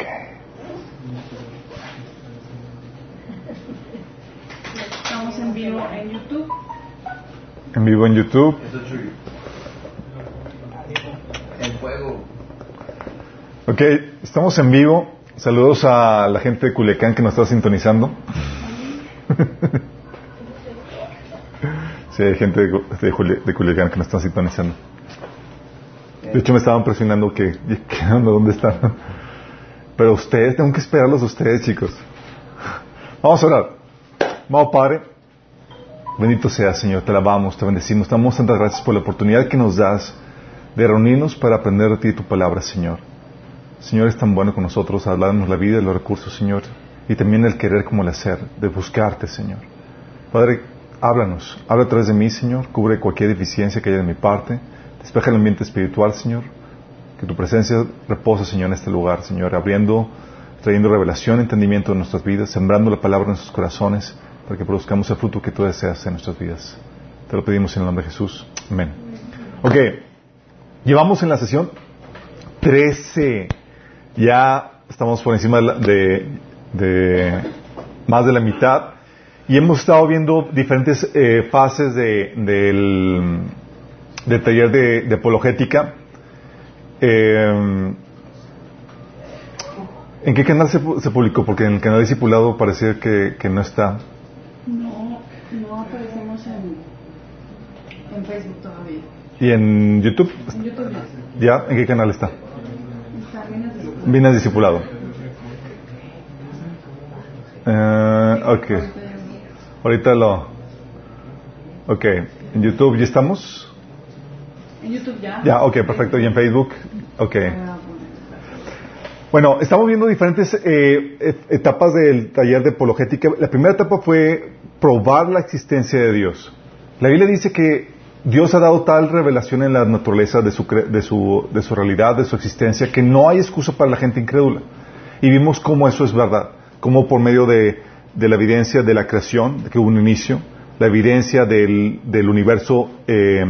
Ok. Estamos en vivo en YouTube. En vivo en YouTube. El fuego. Ok, estamos en vivo. Saludos a la gente de Culiacán que nos está sintonizando. sí, hay gente de, de Juli- de Culiacán que nos está sintonizando. De hecho, me estaban presionando que, que onda, ¿dónde están? Pero ustedes, tengo que esperarlos ustedes, chicos. Vamos a orar. Vamos, Padre. Bendito sea, Señor. Te alabamos, te bendecimos. Damos tantas gracias por la oportunidad que nos das de reunirnos para aprender de ti tu palabra, Señor. Señor, es tan bueno con nosotros hablarnos la vida y los recursos, Señor, y también el querer como el hacer, de buscarte, Señor. Padre, háblanos, habla a través de mí, Señor, cubre cualquier deficiencia que haya de mi parte, despeja el ambiente espiritual, Señor, que tu presencia reposa, Señor, en este lugar, Señor, abriendo, trayendo revelación, entendimiento en nuestras vidas, sembrando la palabra en nuestros corazones, para que produzcamos el fruto que tú deseas en nuestras vidas. Te lo pedimos en el nombre de Jesús. Amén. Ok, llevamos en la sesión 13. Ya estamos por encima de, de- más de la mitad y hemos estado viendo diferentes eh, fases de- del, taller de apologética. Eh, ¿En qué canal se, se publicó? Porque en el canal discipulado parecía que, que no está. No, no aparecemos en, en Facebook todavía. ¿Y en YouTube? En YouTube ya. ¿Ya? ¿En qué canal está? Está bien así. Vienes discipulado. Eh, ok. Ahorita lo... Ok. ¿En YouTube ya estamos? En YouTube ya. Ya, ok, perfecto. ¿Y en Facebook? Ok. Ah, bueno. Estamos viendo diferentes eh, et- etapas del taller de apologética. La primera etapa fue probar la existencia de Dios. La Biblia dice que Dios ha dado tal revelación en la naturaleza de su, de su, de su realidad, de su existencia, que no hay excusa para la gente incrédula. Y vimos cómo eso es verdad, cómo por medio de, de la evidencia de la creación, de que hubo un inicio, la evidencia del, del universo eh,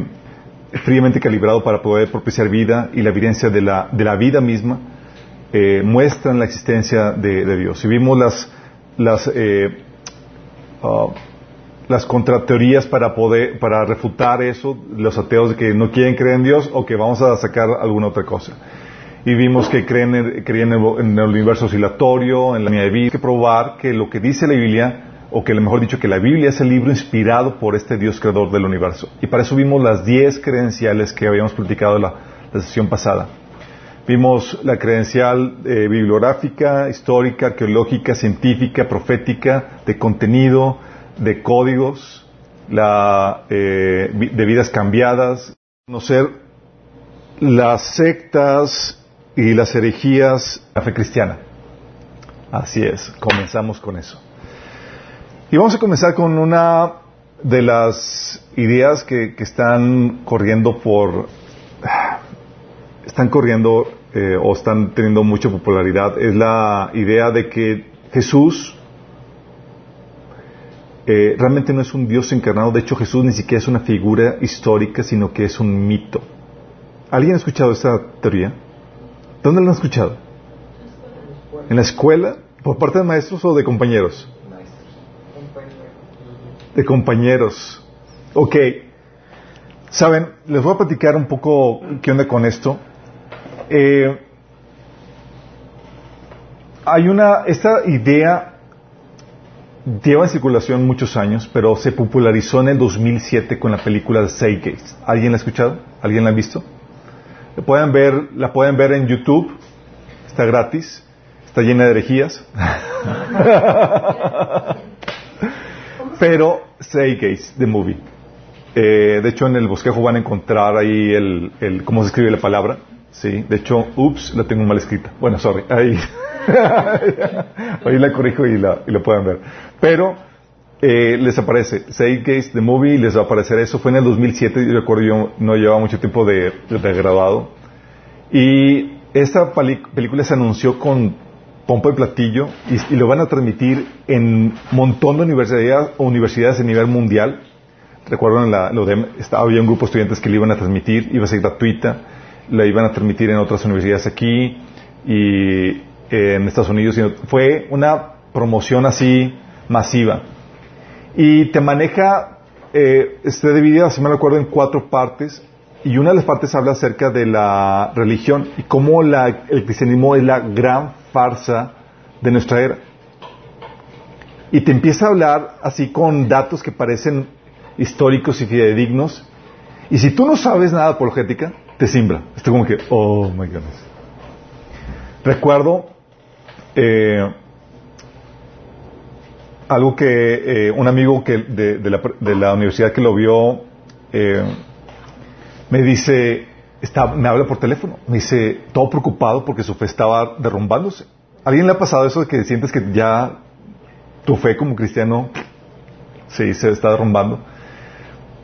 fríamente calibrado para poder propiciar vida y la evidencia de la, de la vida misma, eh, muestran la existencia de, de Dios. Y vimos las, las, eh, ah, las contrateorías para poder, para refutar eso, los ateos que no quieren creer en Dios o que vamos a sacar alguna otra cosa. Y vimos que creen, en- creían en, el, en el universo oscilatorio, en la línea de vida. Hay que probar que lo que dice la Biblia, o que mejor dicho, que la Biblia es el libro inspirado por este Dios creador del universo. Y para eso vimos las 10 credenciales que habíamos platicado la, la sesión pasada. Vimos la credencial eh, bibliográfica, histórica, arqueológica, científica, profética, de contenido, de códigos, la, eh, de vidas cambiadas, conocer las sectas y las herejías de la fe cristiana. Así es, comenzamos con eso. Y vamos a comenzar con una de las ideas que, que están corriendo por están corriendo eh, o están teniendo mucha popularidad es la idea de que Jesús eh, realmente no es un Dios encarnado. De hecho, Jesús ni siquiera es una figura histórica, sino que es un mito. ¿Alguien ha escuchado esta teoría? ¿Dónde la han escuchado? ¿En la escuela? ¿Por parte de maestros o de compañeros? De compañeros. Ok. Saben, les voy a platicar un poco qué onda con esto. Eh, hay una, esta idea lleva en circulación muchos años, pero se popularizó en el 2007 con la película de Gates. ¿Alguien la ha escuchado? ¿Alguien la ha visto? La pueden ver, la pueden ver en YouTube, está gratis, está llena de herejías. pero Gates, the movie. Eh, de hecho, en el bosquejo van a encontrar ahí el, el cómo se escribe la palabra. Sí, de hecho, ups, la tengo mal escrita. Bueno, sorry, ahí, ahí la corrijo y la, y la pueden ver. Pero eh, les aparece Gates, the movie, les va a aparecer eso. Fue en el 2007, yo recuerdo, yo no llevaba mucho tiempo de, de graduado. Y esta película se anunció con pompa y platillo y, lo van a transmitir en un montón de universidades, universidades a nivel mundial. Recuerdo en la, lo de, estaba, había un grupo de estudiantes que le iban a transmitir, iba a ser gratuita, la iban a transmitir en otras universidades aquí y en Estados Unidos, fue una promoción así masiva. Y te maneja, eh, está dividida, si me recuerdo, en cuatro partes. Y una de las partes habla acerca de la religión y cómo la, el cristianismo es la gran farsa de nuestra era. Y te empieza a hablar así con datos que parecen históricos y fidedignos. Y si tú no sabes nada apologética, te simbra. Está como que, oh my goodness. Recuerdo eh, algo que eh, un amigo que de, de, la, de, la, universidad que lo vio eh, me dice, está, me habla por teléfono, me dice, todo preocupado porque su fe estaba derrumbándose. ¿A alguien le ha pasado eso de que sientes que ya tu fe como cristiano sí, se está derrumbando?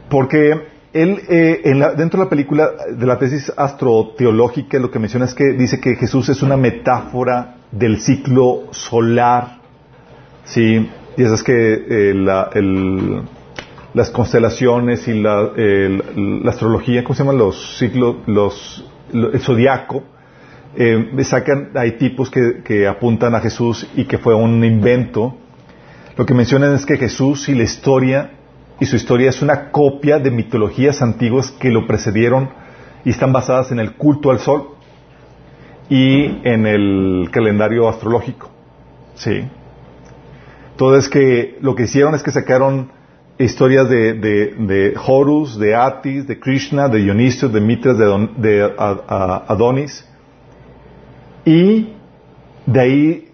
Porque él, eh, en la, dentro de la película de la tesis astroteológica, lo que menciona es que dice que Jesús es una metáfora del ciclo solar, ¿sí? Y eso es que eh, el, las constelaciones y la, astrología, ¿cómo se llaman los ciclos? Los, el zodiaco, eh, sacan, hay tipos que, que apuntan a Jesús y que fue un invento. Lo que mencionan es que Jesús y la historia y su historia es una copia de mitologías antiguas que lo precedieron y están basadas en el culto al sol y en el calendario astrológico. Sí. Entonces que lo que hicieron es que sacaron historias de, de, de Horus, de Atis, de Krishna, de Dionisio, de Mitras, de, de Adonis y de ahí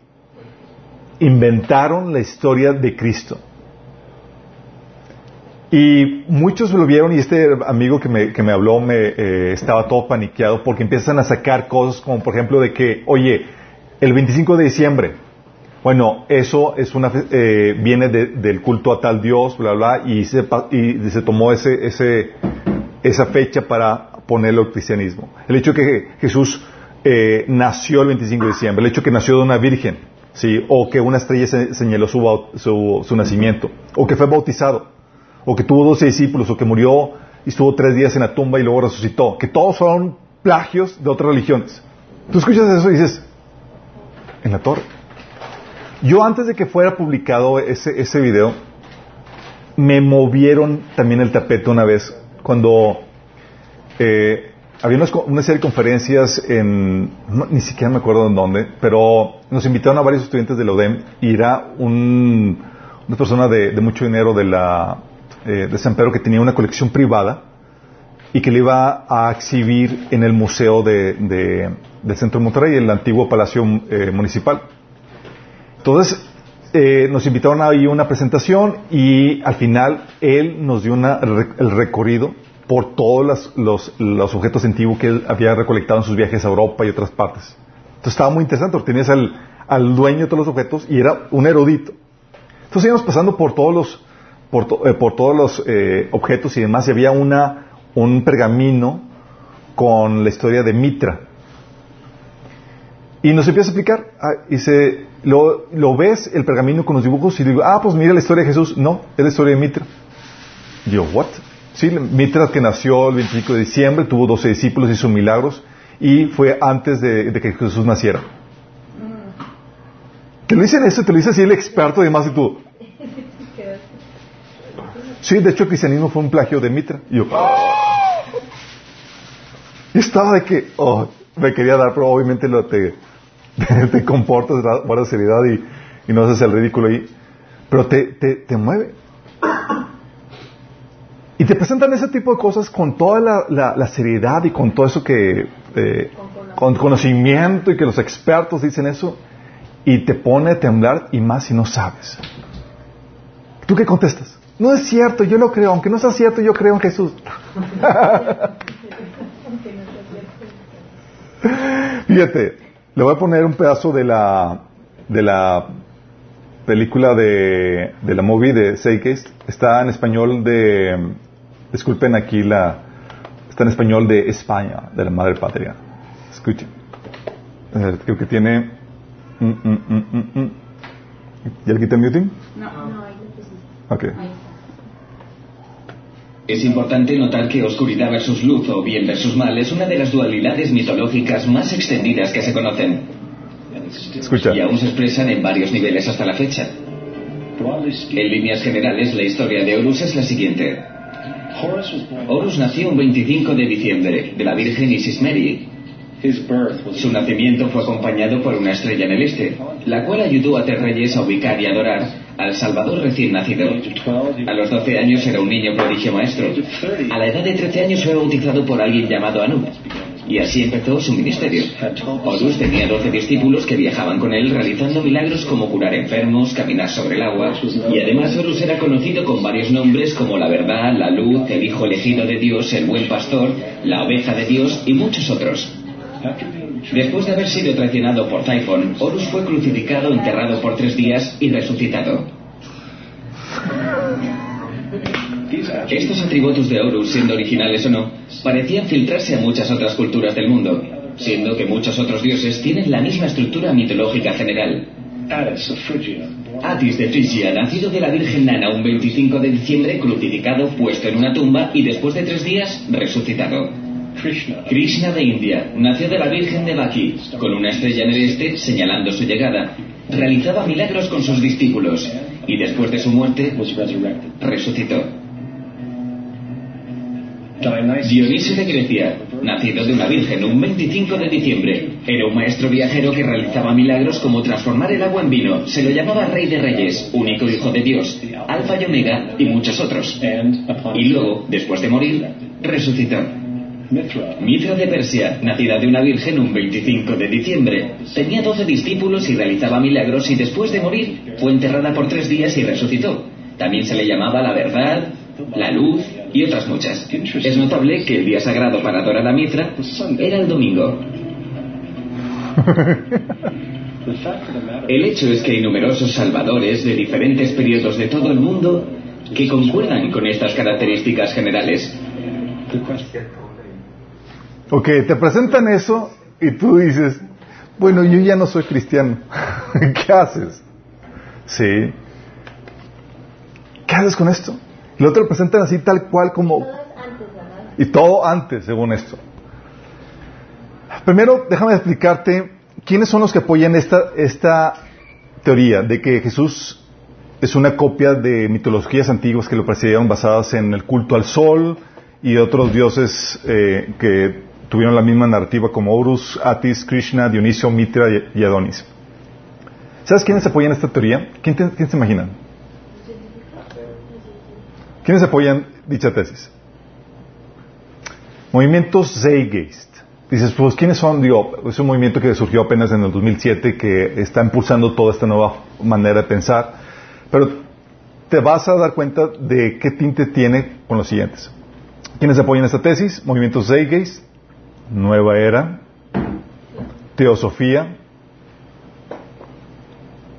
inventaron la historia de Cristo. Y muchos lo vieron y este amigo que me, que me habló me eh, estaba todo paniqueado porque empiezan a sacar cosas como por ejemplo de que, oye, el 25 de diciembre, bueno, eso es una eh, viene de, del culto a tal Dios, bla, bla, y se, y se tomó ese, ese, esa fecha para ponerlo al cristianismo. El hecho de que Jesús eh, nació el 25 de diciembre, el hecho de que nació de una virgen, ¿sí? o que una estrella señaló su, su, su nacimiento, o que fue bautizado o que tuvo doce discípulos, o que murió y estuvo tres días en la tumba y luego resucitó, que todos son plagios de otras religiones. Tú escuchas eso y dices, en la torre. Yo antes de que fuera publicado ese, ese video, me movieron también el tapete una vez, cuando eh, había una serie de conferencias en, ni siquiera me acuerdo en dónde, pero nos invitaron a varios estudiantes de la UDEM y era un, una persona de, de mucho dinero de la eh, de San Pedro que tenía una colección privada y que le iba a exhibir en el museo de, de, del Centro de Monterrey, el antiguo Palacio eh, Municipal. Entonces, eh, nos invitaron a una presentación y al final él nos dio una, el recorrido por todos los, los, los, objetos antiguos que él había recolectado en sus viajes a Europa y otras partes. Entonces estaba muy interesante porque tenías al, al dueño de todos los objetos y era un erudito. Entonces íbamos pasando por todos los, por, to, eh, por, todos los eh, objetos y demás, y había una, un pergamino con la historia de Mitra. Y nos empieza a explicar, ah, se, lo, lo, ves el pergamino con los dibujos y digo, ah, pues mira la historia de Jesús. No, es la historia de Mitra. Y yo, ¿what? Sí, Mitra que nació el 25 de diciembre, tuvo 12 discípulos, hizo milagros, y fue antes de, de que Jesús naciera. Te lo dicen eso, te lo dice así el experto y demás, y tú, Sí, de hecho el cristianismo fue un plagio de Mitra. Y yo, ¡Oh! y estaba de que, oh, me quería dar, pero obviamente lo te, te, comportas, guardas seriedad y, y, no haces el ridículo ahí. Pero te, te, te mueve. Y te presentan ese tipo de cosas con toda la, la, la seriedad y con todo eso que, eh, con conocimiento y que los expertos dicen eso, y te pone a temblar y más si no sabes. ¿Tú qué contestas? No es cierto, yo lo creo, aunque no sea cierto, yo creo en Jesús. Fíjate, le voy a poner un pedazo de la de la película de, de la movie de Seikes. Está en español de, disculpen aquí la, está en español de España, de la madre patria. Escuchen. Eh, creo que tiene. Mm, mm, mm, mm, mm. ¿Ya le quité el muting? No, no, Ok. Es importante notar que oscuridad versus luz o bien versus mal es una de las dualidades mitológicas más extendidas que se conocen. Escucha. y aún se expresan en varios niveles hasta la fecha. En líneas generales, la historia de Horus es la siguiente. Horus nació un 25 de diciembre de la Virgen Isis Mary. Su nacimiento fue acompañado por una estrella en el este, la cual ayudó a tres reyes a ubicar y adorar al Salvador recién nacido. A los 12 años era un niño prodigio maestro. A la edad de 13 años fue bautizado por alguien llamado Anu. Y así empezó su ministerio. Horus tenía 12 discípulos que viajaban con él realizando milagros como curar enfermos, caminar sobre el agua. Y además Horus era conocido con varios nombres como la verdad, la luz, el hijo elegido de Dios, el buen pastor, la oveja de Dios y muchos otros. Después de haber sido traicionado por Typhon, Horus fue crucificado, enterrado por tres días y resucitado. Estos atributos de Horus, siendo originales o no, parecían filtrarse a muchas otras culturas del mundo, siendo que muchos otros dioses tienen la misma estructura mitológica general. Atis de Frisia, nacido de la Virgen Nana un 25 de diciembre, crucificado, puesto en una tumba y después de tres días, resucitado. Krishna de India, nació de la Virgen de Baki, con una estrella en el este señalando su llegada. Realizaba milagros con sus discípulos y después de su muerte resucitó. Dionisio de Grecia, nacido de una virgen un 25 de diciembre, era un maestro viajero que realizaba milagros como transformar el agua en vino. Se lo llamaba Rey de Reyes, único hijo de Dios, Alfa y Omega y muchos otros. Y luego, después de morir, resucitó. Mitra de Persia, nacida de una virgen un 25 de diciembre, tenía 12 discípulos y realizaba milagros y después de morir fue enterrada por tres días y resucitó. También se le llamaba la verdad, la luz y otras muchas. Es notable que el día sagrado para adorar a Mitra era el domingo. El hecho es que hay numerosos salvadores de diferentes periodos de todo el mundo que concuerdan con estas características generales. Ok, te presentan eso y tú dices, bueno, yo ya no soy cristiano. ¿Qué haces? Sí. ¿Qué haces con esto? Y luego te lo presentan así tal cual como... Y todo antes, según esto. Primero, déjame explicarte quiénes son los que apoyan esta, esta teoría de que Jesús es una copia de mitologías antiguas que lo precedieron basadas en el culto al sol y otros dioses eh, que tuvieron la misma narrativa como Horus, Atis, Krishna, Dionisio, Mitra y Adonis. ¿Sabes quiénes apoyan esta teoría? ¿Quién, se imaginan? ¿Quiénes apoyan dicha tesis? Movimientos Zeitgeist. Dices, pues, ¿quiénes son? Digo, es un movimiento que surgió apenas en el 2007 que está impulsando toda esta nueva manera de pensar. Pero te vas a dar cuenta de qué tinte tiene con los siguientes. ¿Quiénes apoyan esta tesis? Movimientos Zeitgeist, Nueva Era, Teosofía.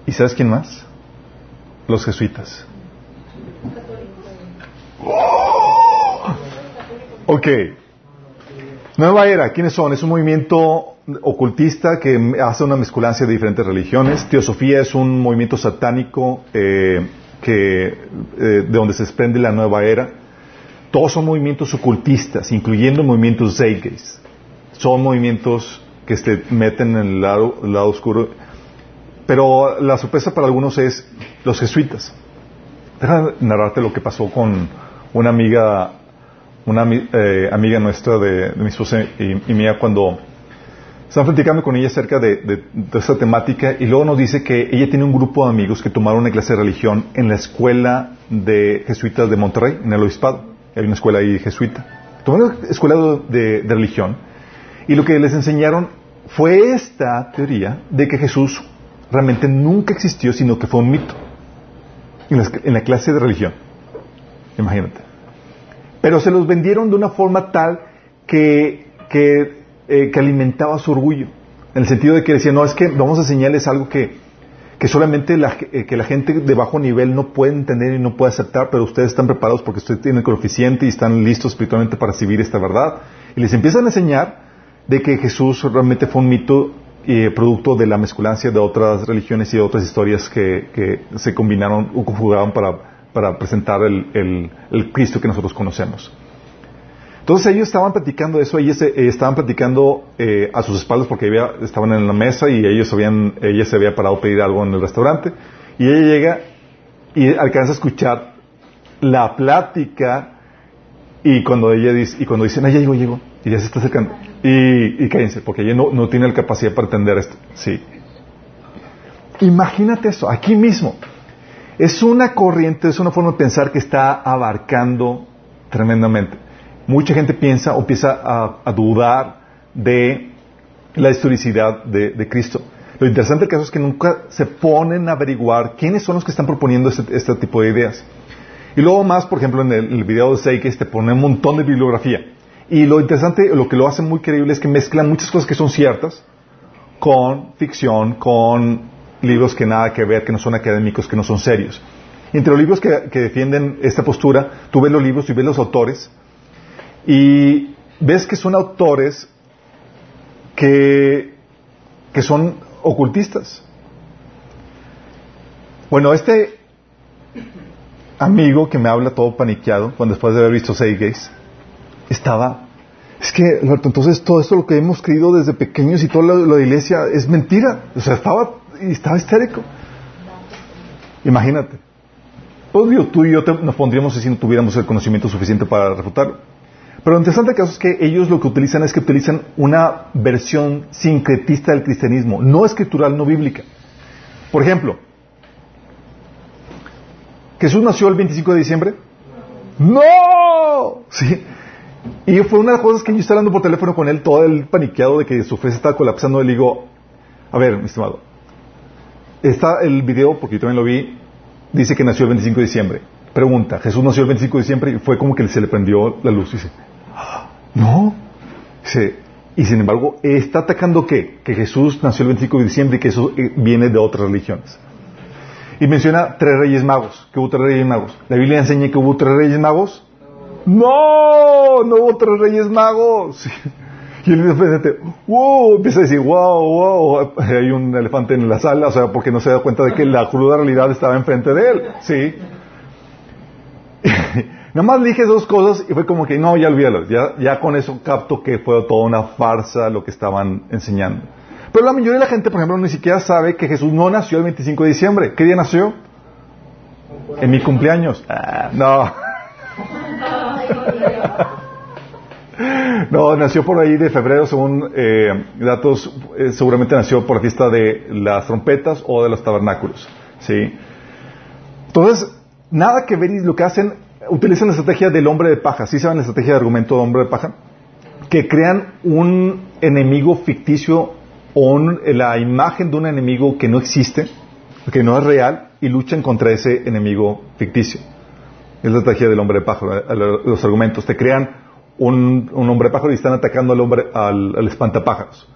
¿Y sabes quién más? Los jesuitas. Ok. Nueva Era, ¿quiénes son? Es un movimiento ocultista que hace una mezcolancia de diferentes religiones. Teosofía es un movimiento satánico eh, que, eh, de donde se desprende la nueva era. Todos son movimientos ocultistas, incluyendo movimientos Zeitgeist. Son movimientos que se meten en el lado, el lado oscuro. Pero la sorpresa para algunos es los jesuitas. Déjame narrarte lo que pasó con una amiga, una eh, amiga nuestra de, mi esposa y, mía cuando estaban platicando con ella acerca de, de, esta temática y luego nos dice que ella tiene un grupo de amigos que tomaron una clase de religión en la escuela de jesuitas de Monterrey, en el obispado. Hay una escuela ahí jesuita. Tomaron una escuela de religión y lo que les enseñaron fue esta teoría de que Jesús realmente nunca existió, sino que fue un mito en la, clase de religión. Imagínate. Pero se los vendieron de una forma tal que, que, eh, que, alimentaba su orgullo. En el sentido de que decían, no, es que vamos a enseñarles algo que, que solamente la, eh, que la gente de bajo nivel no puede entender y no puede aceptar, pero ustedes están preparados porque ustedes tienen el coeficiente y están listos espiritualmente para recibir esta verdad. Y les empiezan a enseñar de que Jesús realmente fue un mito eh, producto de la mezculancia de otras religiones y de otras historias que, que se combinaron o conjugaron para, para presentar el, el, Cristo que nosotros conocemos. Entonces ellos estaban platicando eso, ellos eh, estaban platicando eh, a sus espaldas porque estaban en la mesa y ellos habían, ella se había parado a pedir algo en el restaurante y ella llega y alcanza a escuchar la plática y cuando ella dice, y cuando dicen, ah, ya llegó, llegó, y ya se está acercando, y, y cállense, porque ella no, no tiene la capacidad para entender esto, sí. Imagínate eso, aquí mismo. Es una corriente, es una forma de pensar que está abarcando tremendamente. Mucha gente piensa o empieza a, dudar de la historicidad de, de Cristo. Lo interesante del caso es que nunca se ponen a averiguar quiénes son los que están proponiendo este, este tipo de ideas. Y luego más, por ejemplo, en el, el video de Seikes te pone un montón de bibliografía. Y lo interesante, lo que lo hace muy creíble es que mezclan muchas cosas que son ciertas con ficción, con libros que nada que ver, que no son académicos, que no son serios. Entre los libros que, que defienden esta postura, tú ves los libros y ves los autores y ves que son autores que, que son ocultistas. Bueno, este amigo que me habla todo paniqueado, cuando después de haber visto Seis estaba, es que, entonces todo esto lo que hemos creído desde pequeños y toda de la iglesia es mentira. O sea, estaba, estaba histérico. Imagínate. Pues digo, tú y yo te- nos pondríamos si no tuviéramos el conocimiento suficiente para refutarlo. Pero lo interesante caso es que ellos lo que utilizan es que utilizan una versión sincretista del cristianismo, no escritural, no bíblica. Por ejemplo, ¿Jesús nació el 25 de diciembre? ¡No! Sí. Y fue una de las cosas que yo estaba hablando por teléfono con él, todo el paniqueado de que su fe se estaba colapsando. Le digo, a ver, mi estimado, está el video, porque yo también lo vi, dice que nació el 25 de diciembre. Pregunta, ¿Jesús nació el 25 de diciembre? Y fue como que se le prendió la luz. Dice, "Ah, no. Dice, y sin embargo, ¿está atacando qué? Que Jesús nació el 25 de diciembre y que eso eh, viene de otras religiones. Y menciona tres reyes magos, que hubo tres reyes magos. ¿La Biblia enseña que hubo tres reyes magos? No, no hubo tres reyes magos. Y el elefante, wow, empieza a decir, wow, wow, hay un elefante en la sala, o sea, porque no se da cuenta de que la cruda realidad estaba enfrente de él, sí. Nada más dije dos cosas y fue como que, no, ya olvídalo, ya, ya con eso capto que fue toda una farsa lo que estaban enseñando. Pero la mayoría de la gente, por ejemplo, ni siquiera sabe que Jesús no nació el 25 de diciembre. ¿Qué día nació? En mi cumpleaños. Ah, no. No, nació por ahí de febrero, según eh, datos, eh, seguramente nació por la fiesta de las trompetas o de los tabernáculos. ¿sí? Entonces, nada que ver y lo que hacen, utilizan la estrategia del hombre de paja. ¿Sí saben la estrategia de argumento del hombre de paja? Que crean un enemigo ficticio o un- la imagen de un enemigo que no existe, que no es real, y luchan contra ese enemigo ficticio. Es la estrategia del hombre pájaro. eh, Los argumentos te crean un, hombre pájaro y están atacando al hombre, al, espantapájaros.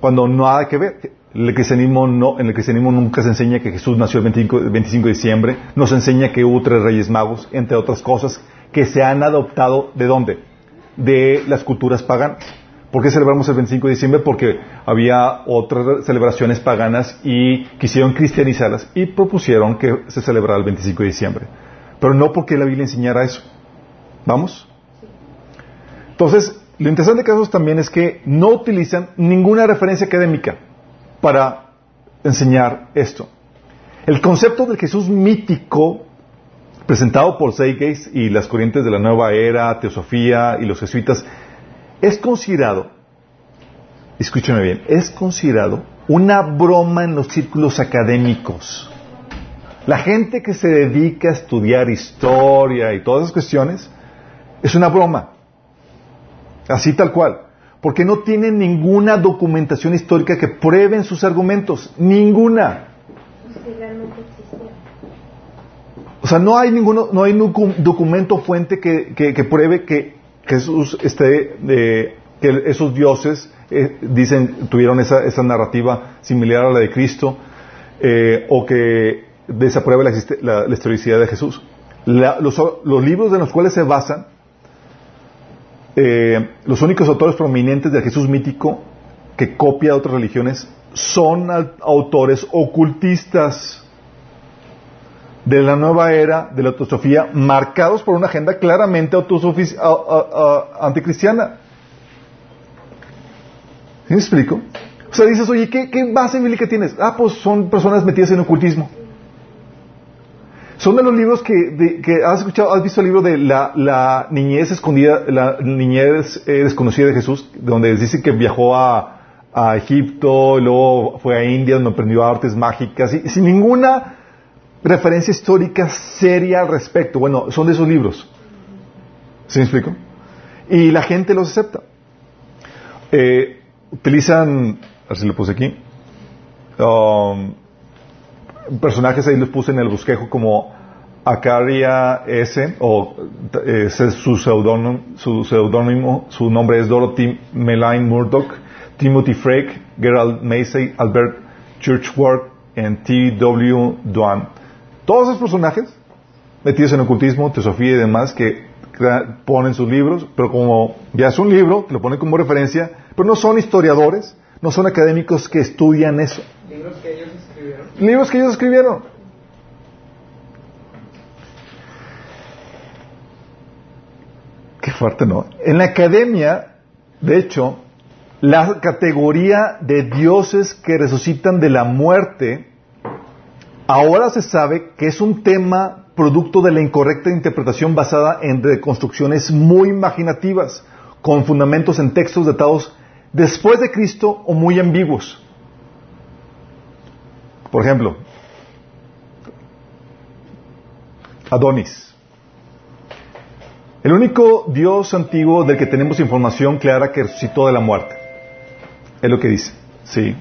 Cuando no hay que ver. El cristianismo no, en el cristianismo nunca se enseña que Jesús nació el 25, el 25 de diciembre. Nos enseña que hubo tres reyes magos, entre otras cosas, que se han adoptado ¿de dónde? De las culturas paganas. ¿Por qué celebramos el 25 de diciembre? Porque había otras celebraciones paganas y quisieron cristianizarlas y propusieron que se celebrara el 25 de diciembre. Pero no porque la Biblia enseñara eso. ¿Vamos? Entonces, lo interesante de casos también es que no utilizan ninguna referencia académica para enseñar esto. El concepto del Jesús mítico presentado por Seigate y las corrientes de la nueva era, teosofía y los jesuitas, es considerado, escúchame bien, es considerado una broma en los círculos académicos. La gente que se dedica a estudiar historia y todas esas cuestiones es una broma. Así tal cual. Porque no tienen ninguna documentación histórica que prueben sus argumentos. Ninguna. O sea, no hay ninguno, no hay ningún documento fuente que, pruebe que Jesús esté, eh, que esos dioses eh, dicen tuvieron esa, esa narrativa similar a la de Cristo eh, o que desapruebe la, la- historicidad de Jesús. La- los, los libros en los cuales se basan eh, los únicos autores prominentes del Jesús mítico que copia de otras religiones son autores ocultistas. de la nueva era de la autosofía marcados por una agenda claramente autosofi- a- a- a- anticristiana. ¿Sí me explico? O sea, dices, oye, ¿qué, qué base bíblica tienes? Ah, pues son personas metidas en ocultismo. Son de los libros que, de- que has escuchado, has visto el libro de la, la niñez escondida, la niñez eh, desconocida de Jesús, donde dice que viajó a, a Egipto, y luego fue a India, donde aprendió artes mágicas, y, sin ninguna referencia histórica seria al respecto. Bueno, son de esos libros. ¿Sí me explico? Y la gente los acepta. Eh, utilizan, a ver si lo puse aquí, um, personajes ahí los puse en el bosquejo como Acaria S, o eh, ese es su seudónimo, su nombre es Dorothy Melaine Murdoch, Timothy Frake, Gerald Macy, Albert Churchward y T.W. Duan. Todos esos personajes metidos en ocultismo, teosofía y demás que ponen sus libros, pero como ya es un libro, lo ponen como referencia, pero no son historiadores, no son académicos que estudian eso. Libros que ellos escribieron. Qué fuerte, ¿no? En la academia, de hecho, la categoría de dioses que resucitan de la muerte, ahora se sabe que es un tema producto de la incorrecta interpretación basada en reconstrucciones muy imaginativas, con fundamentos en textos datados después de Cristo o muy ambiguos. Por ejemplo, Adonis. El único Dios antiguo del que tenemos información clara que resucitó de la muerte. Es lo que dice. Sí.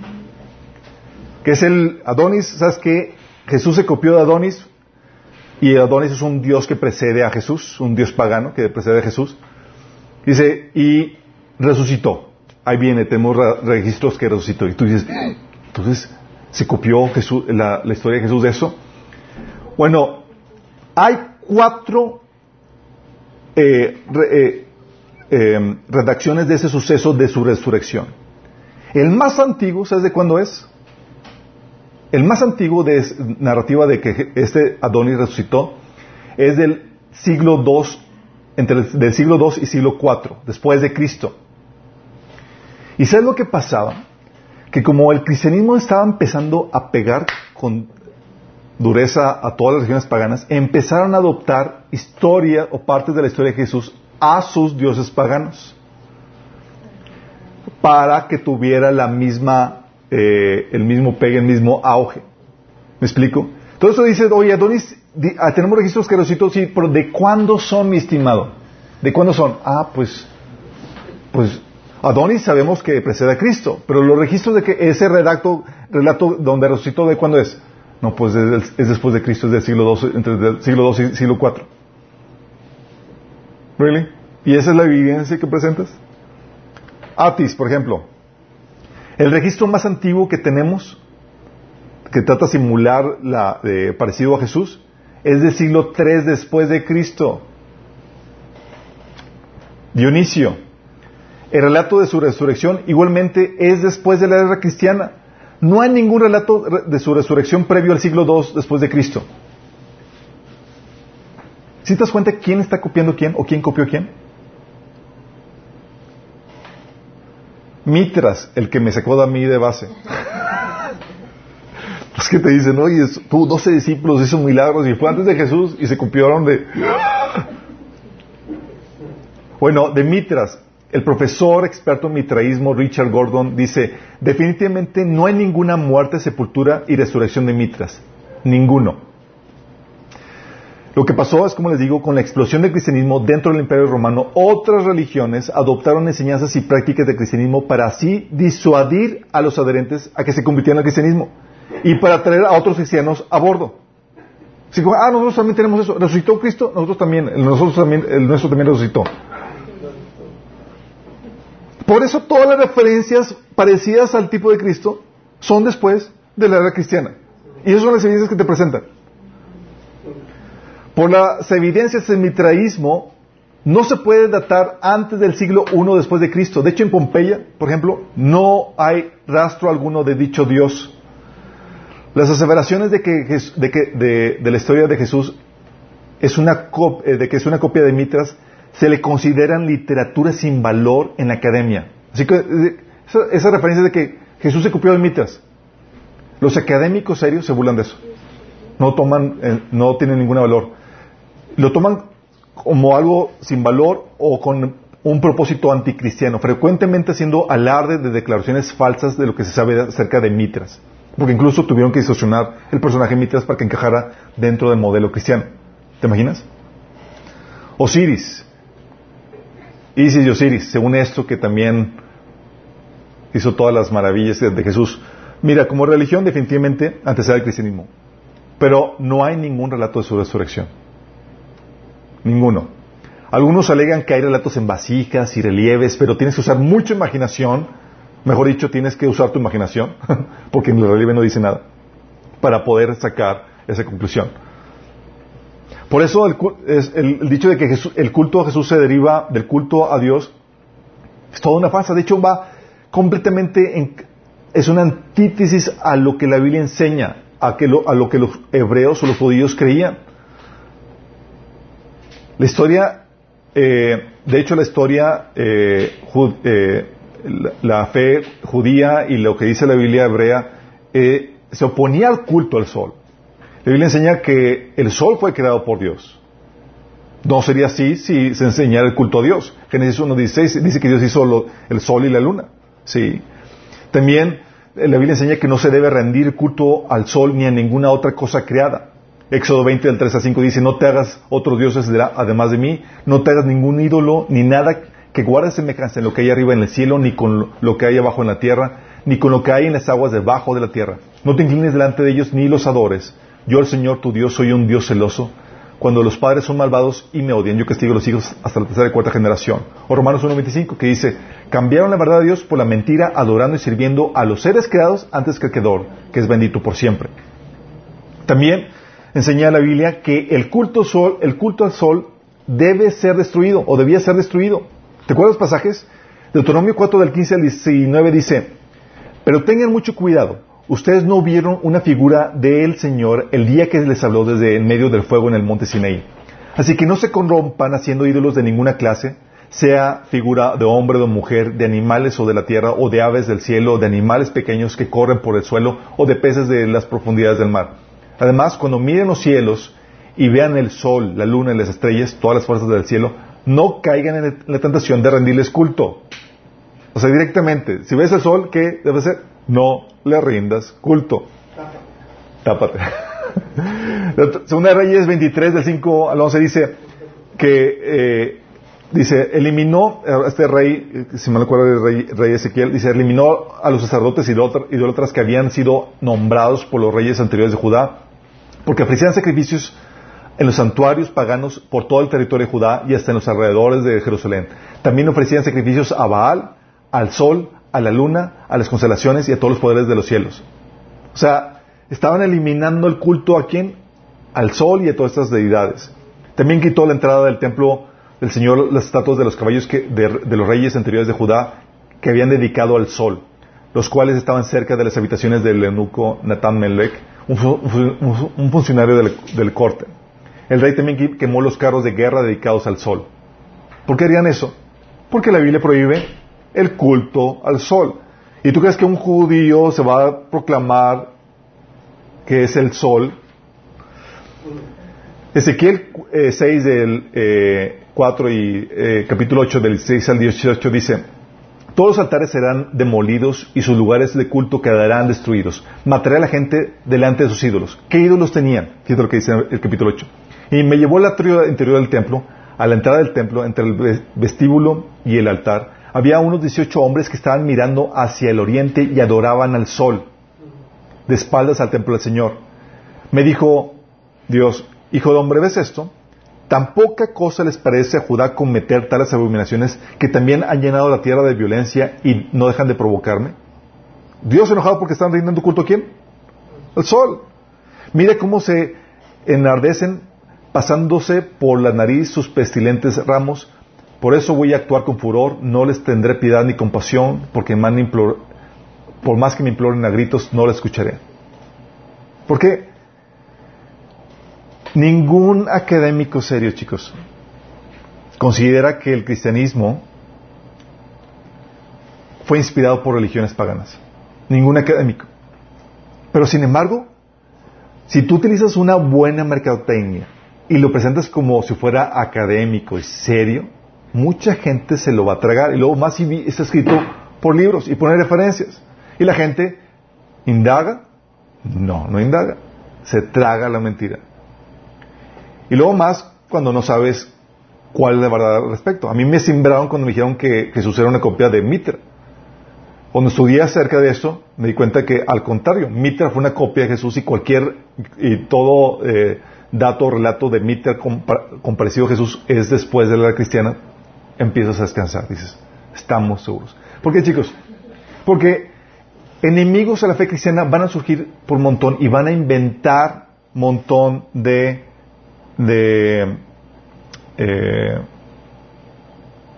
Que es el Adonis, ¿sabes qué? Jesús se copió de Adonis y Adonis es un Dios que precede a Jesús, un Dios pagano que precede a Jesús. Dice, y resucitó. Ahí viene, tenemos re- registros que resucitó. Y tú dices, entonces, ¿se copió la, historia de Jesús de eso? Bueno, hay cuatro eh, eh, eh, redacciones de ese suceso de su resurrección. El más antiguo, ¿sabes de cuándo es? El más antiguo de es- narrativa de que este Adonis resucitó es del siglo II, entre el, del siglo II y siglo IV, después de Cristo. ¿Y sabes lo que pasaba? Que como el cristianismo estaba empezando a pegar con dureza a todas las religiones paganas, empezaron a adoptar historia o partes de la historia de Jesús a sus dioses paganos para que tuviera la misma, eh, el mismo pegue, el mismo auge. ¿Me explico? Todo eso dice, oye, Adonis, di- ah, tenemos registros que resucitó, sí, pero ¿de cuándo son, mi estimado? ¿De cuándo son? Ah, pues, pues, Adonis sabemos que precede a Cristo, pero los registros de que ese redacto, relato donde resucitó, ¿de cuándo es? No, pues es, después de Cristo, es del siglo II, entre el siglo II y siglo IV. ¿Really? ¿Y esa es la evidencia que presentas? Atis, por ejemplo. El registro más antiguo que tenemos, que trata de simular la, eh, parecido a Jesús, es del siglo III después de Cristo. Dionisio. El relato de su resurrección igualmente es después de la era cristiana. No hay ningún relato re- de su resurrección previo al siglo II después de Cristo. ¿Sí te das cuenta quién está copiando quién o quién copió quién? Mitras, el que me sacó de mí de base. Los que te dicen, oye, tuvo 12 discípulos, hizo milagros y fue antes de Jesús y se copiaron de... Bueno, de Mitras, el profesor experto en mitraísmo Richard Gordon dice, definitivamente no hay ninguna muerte, sepultura y resurrección de Mitras. Ninguno. Lo que pasó es, como les digo, con la explosión del cristianismo dentro del imperio romano, otras religiones adoptaron enseñanzas y prácticas del cristianismo para así disuadir a los adherentes a que se convirtieran al cristianismo y para traer a otros cristianos a bordo. Ah, nosotros también tenemos eso. ¿Resucitó Cristo? Nosotros también. Nosotros también, el nuestro también resucitó. Por eso todas las referencias parecidas al tipo de Cristo son después de la era cristiana. Y esas son las evidencias que te presentan. Por las evidencias del mitraísmo, no se puede datar antes del siglo I después de Cristo. De hecho, en Pompeya, por ejemplo, no hay rastro alguno de dicho Dios. Las aseveraciones de que, de, que de la historia de Jesús es una cop- eh, de que es una copia de Mitras se le consideran literatura sin valor en la academia. Así que eh, esa, referencia de que Jesús se copió de Mitras. Los académicos serios se burlan de eso. No toman, eh, no tienen ningún valor. Lo toman como algo sin valor o con un propósito anticristiano, frecuentemente haciendo alarde de declaraciones falsas de lo que se sabe acerca de Mitras. Porque incluso tuvieron que distorsionar el personaje Mitras para que encajara dentro del modelo cristiano. ¿Te imaginas? Osiris. Isis y Osiris, según esto que también hizo todas las maravillas de, Jesús. Mira, como religión definitivamente antecede al cristianismo. Pero no hay ningún relato de su resurrección. Ninguno. Algunos alegan que hay relatos en vasijas y relieves, pero tienes que usar mucha imaginación. Mejor dicho, tienes que usar tu imaginación, porque en el relieve no dice nada, para poder sacar esa conclusión. Por eso el, es el- dicho de que el culto a Jesús se deriva del culto a Dios es toda una farsa. De hecho, va completamente en, es una antítesis a lo que la Biblia enseña, a, que lo, a lo que los hebreos o los judíos creían. La historia, eh, de hecho, la historia, eh, eh, la, la fe judía y lo que dice la Biblia hebrea eh, se oponía al culto al sol. La Biblia enseña que el sol fue creado por Dios. No sería así si se enseñara el culto a Dios. Génesis 1.16 dice que Dios hizo el sol y la luna. Sí. También eh, la Biblia enseña que no se debe rendir culto al sol ni a ninguna otra cosa creada. Éxodo 20 del 3 a 5 dice, no te hagas otros dioses además de mí, no te hagas ningún ídolo ni nada que guarde semejanza en lo que hay arriba en el cielo, ni con lo que hay abajo en la tierra, ni con lo que hay en las aguas debajo de la tierra. No te inclines delante de ellos ni los adores. Yo, el Señor tu Dios, soy un Dios celoso. Cuando los padres son malvados y me odian, yo castigo a los hijos hasta la tercera y cuarta generación. O Romanos 1.25 que dice, cambiaron la verdad de Dios por la mentira, adorando y sirviendo a los seres creados antes que el Creador, que es bendito por siempre. También enseña la Biblia que el culto, sol, el culto al sol debe ser destruido o debía ser destruido. ¿Te acuerdas los pasajes? Deuteronomio 4 del 15 al 19 dice, pero tengan mucho cuidado. Ustedes no vieron una figura del Señor el día que les habló desde en medio del fuego en el monte Sinaí. Así que no se corrompan haciendo ídolos de ninguna clase, sea figura de hombre o de mujer, de animales o de la tierra, o de aves del cielo, o de animales pequeños que corren por el suelo, o de peces de las profundidades del mar. Además, cuando miren los cielos y vean el sol, la luna las estrellas, todas las fuerzas del cielo, no caigan en la tentación de rendirles culto. O sea, directamente, si ves el sol, ¿qué debe ser? No le rindas culto. Tápate. La Segunda Reyes 23, del 5 al 11 dice que, eh, dice, eliminó, eh, este rey, eh, si me acuerdo rey, rey Ezequiel, dice, eliminó a los sacerdotes idólatra- idólatras que habían sido nombrados por los reyes anteriores de Judá, porque ofrecían sacrificios en los santuarios paganos por todo el territorio de Judá y hasta en los alrededores de Jerusalén. También ofrecían sacrificios a Baal, al sol, a la luna, a las constelaciones y a todos los poderes de los cielos. O sea, estaban eliminando el culto a quién? Al sol y a todas estas deidades. También quitó la entrada del templo del Señor las estatuas de los caballos que- de, de los reyes anteriores de Judá que habían dedicado al sol, los cuales estaban cerca de las habitaciones del eunuco Natán Melech, un, fu- un- un funcionario del, del corte. El rey también quemó los carros de guerra dedicados al sol. ¿Por qué harían eso? Porque la Biblia prohíbe el culto al sol. ¿Y tú crees que un judío se va a proclamar que es el sol? Ezequiel eh, 6 del eh, 4 y eh, capítulo 8 del 6 al 18 dice, todos los altares serán demolidos y sus lugares de culto quedarán destruidos. Mataré a la gente delante de sus ídolos. ¿Qué ídolos tenían? Fíjate lo que dice el capítulo 8. Y me llevó al atrio interior del templo, a la entrada del templo, entre el ve- vestíbulo y el altar. Había unos 18 hombres que estaban mirando hacia el oriente y adoraban al sol, de espaldas al templo del Señor. Me dijo Dios, hijo de hombre, ¿ves esto? Tan poca cosa les parece a Judá cometer tales abominaciones que también han llenado la tierra de violencia y no dejan de provocarme. Dios enojado porque están rindiendo culto a quién? Al sol. Mire cómo se enardecen pasándose por la nariz sus pestilentes ramos. Por eso voy a actuar con furor, no les tendré piedad ni compasión, porque implor- por más que me imploren a gritos, no la escucharé. Porque ningún académico serio, chicos, considera que el cristianismo fue inspirado por religiones paganas. Ningún académico. Pero sin embargo, si tú utilizas una buena mercadotecnia y lo presentas como si fuera académico y serio, mucha gente se lo va a tragar. Y luego más si está escrito por libros y pone referencias. Y la gente indaga. No, no indaga. Se traga la mentira. Y luego más cuando no sabes cuál es la verdad al respecto. A mí me sembraron cuando me dijeron que Jesús era una copia de Mitra. Cuando estudié acerca de esto, me di cuenta que al contrario, Mitra fue una copia de Jesús y cualquier y todo eh, dato o relato de Mitra comparecido a Jesús es después de la era cristiana, empiezas a descansar, dices, estamos seguros. ¿Por qué, chicos? Porque enemigos a la fe cristiana van a surgir por montón y van a inventar montón de, de eh,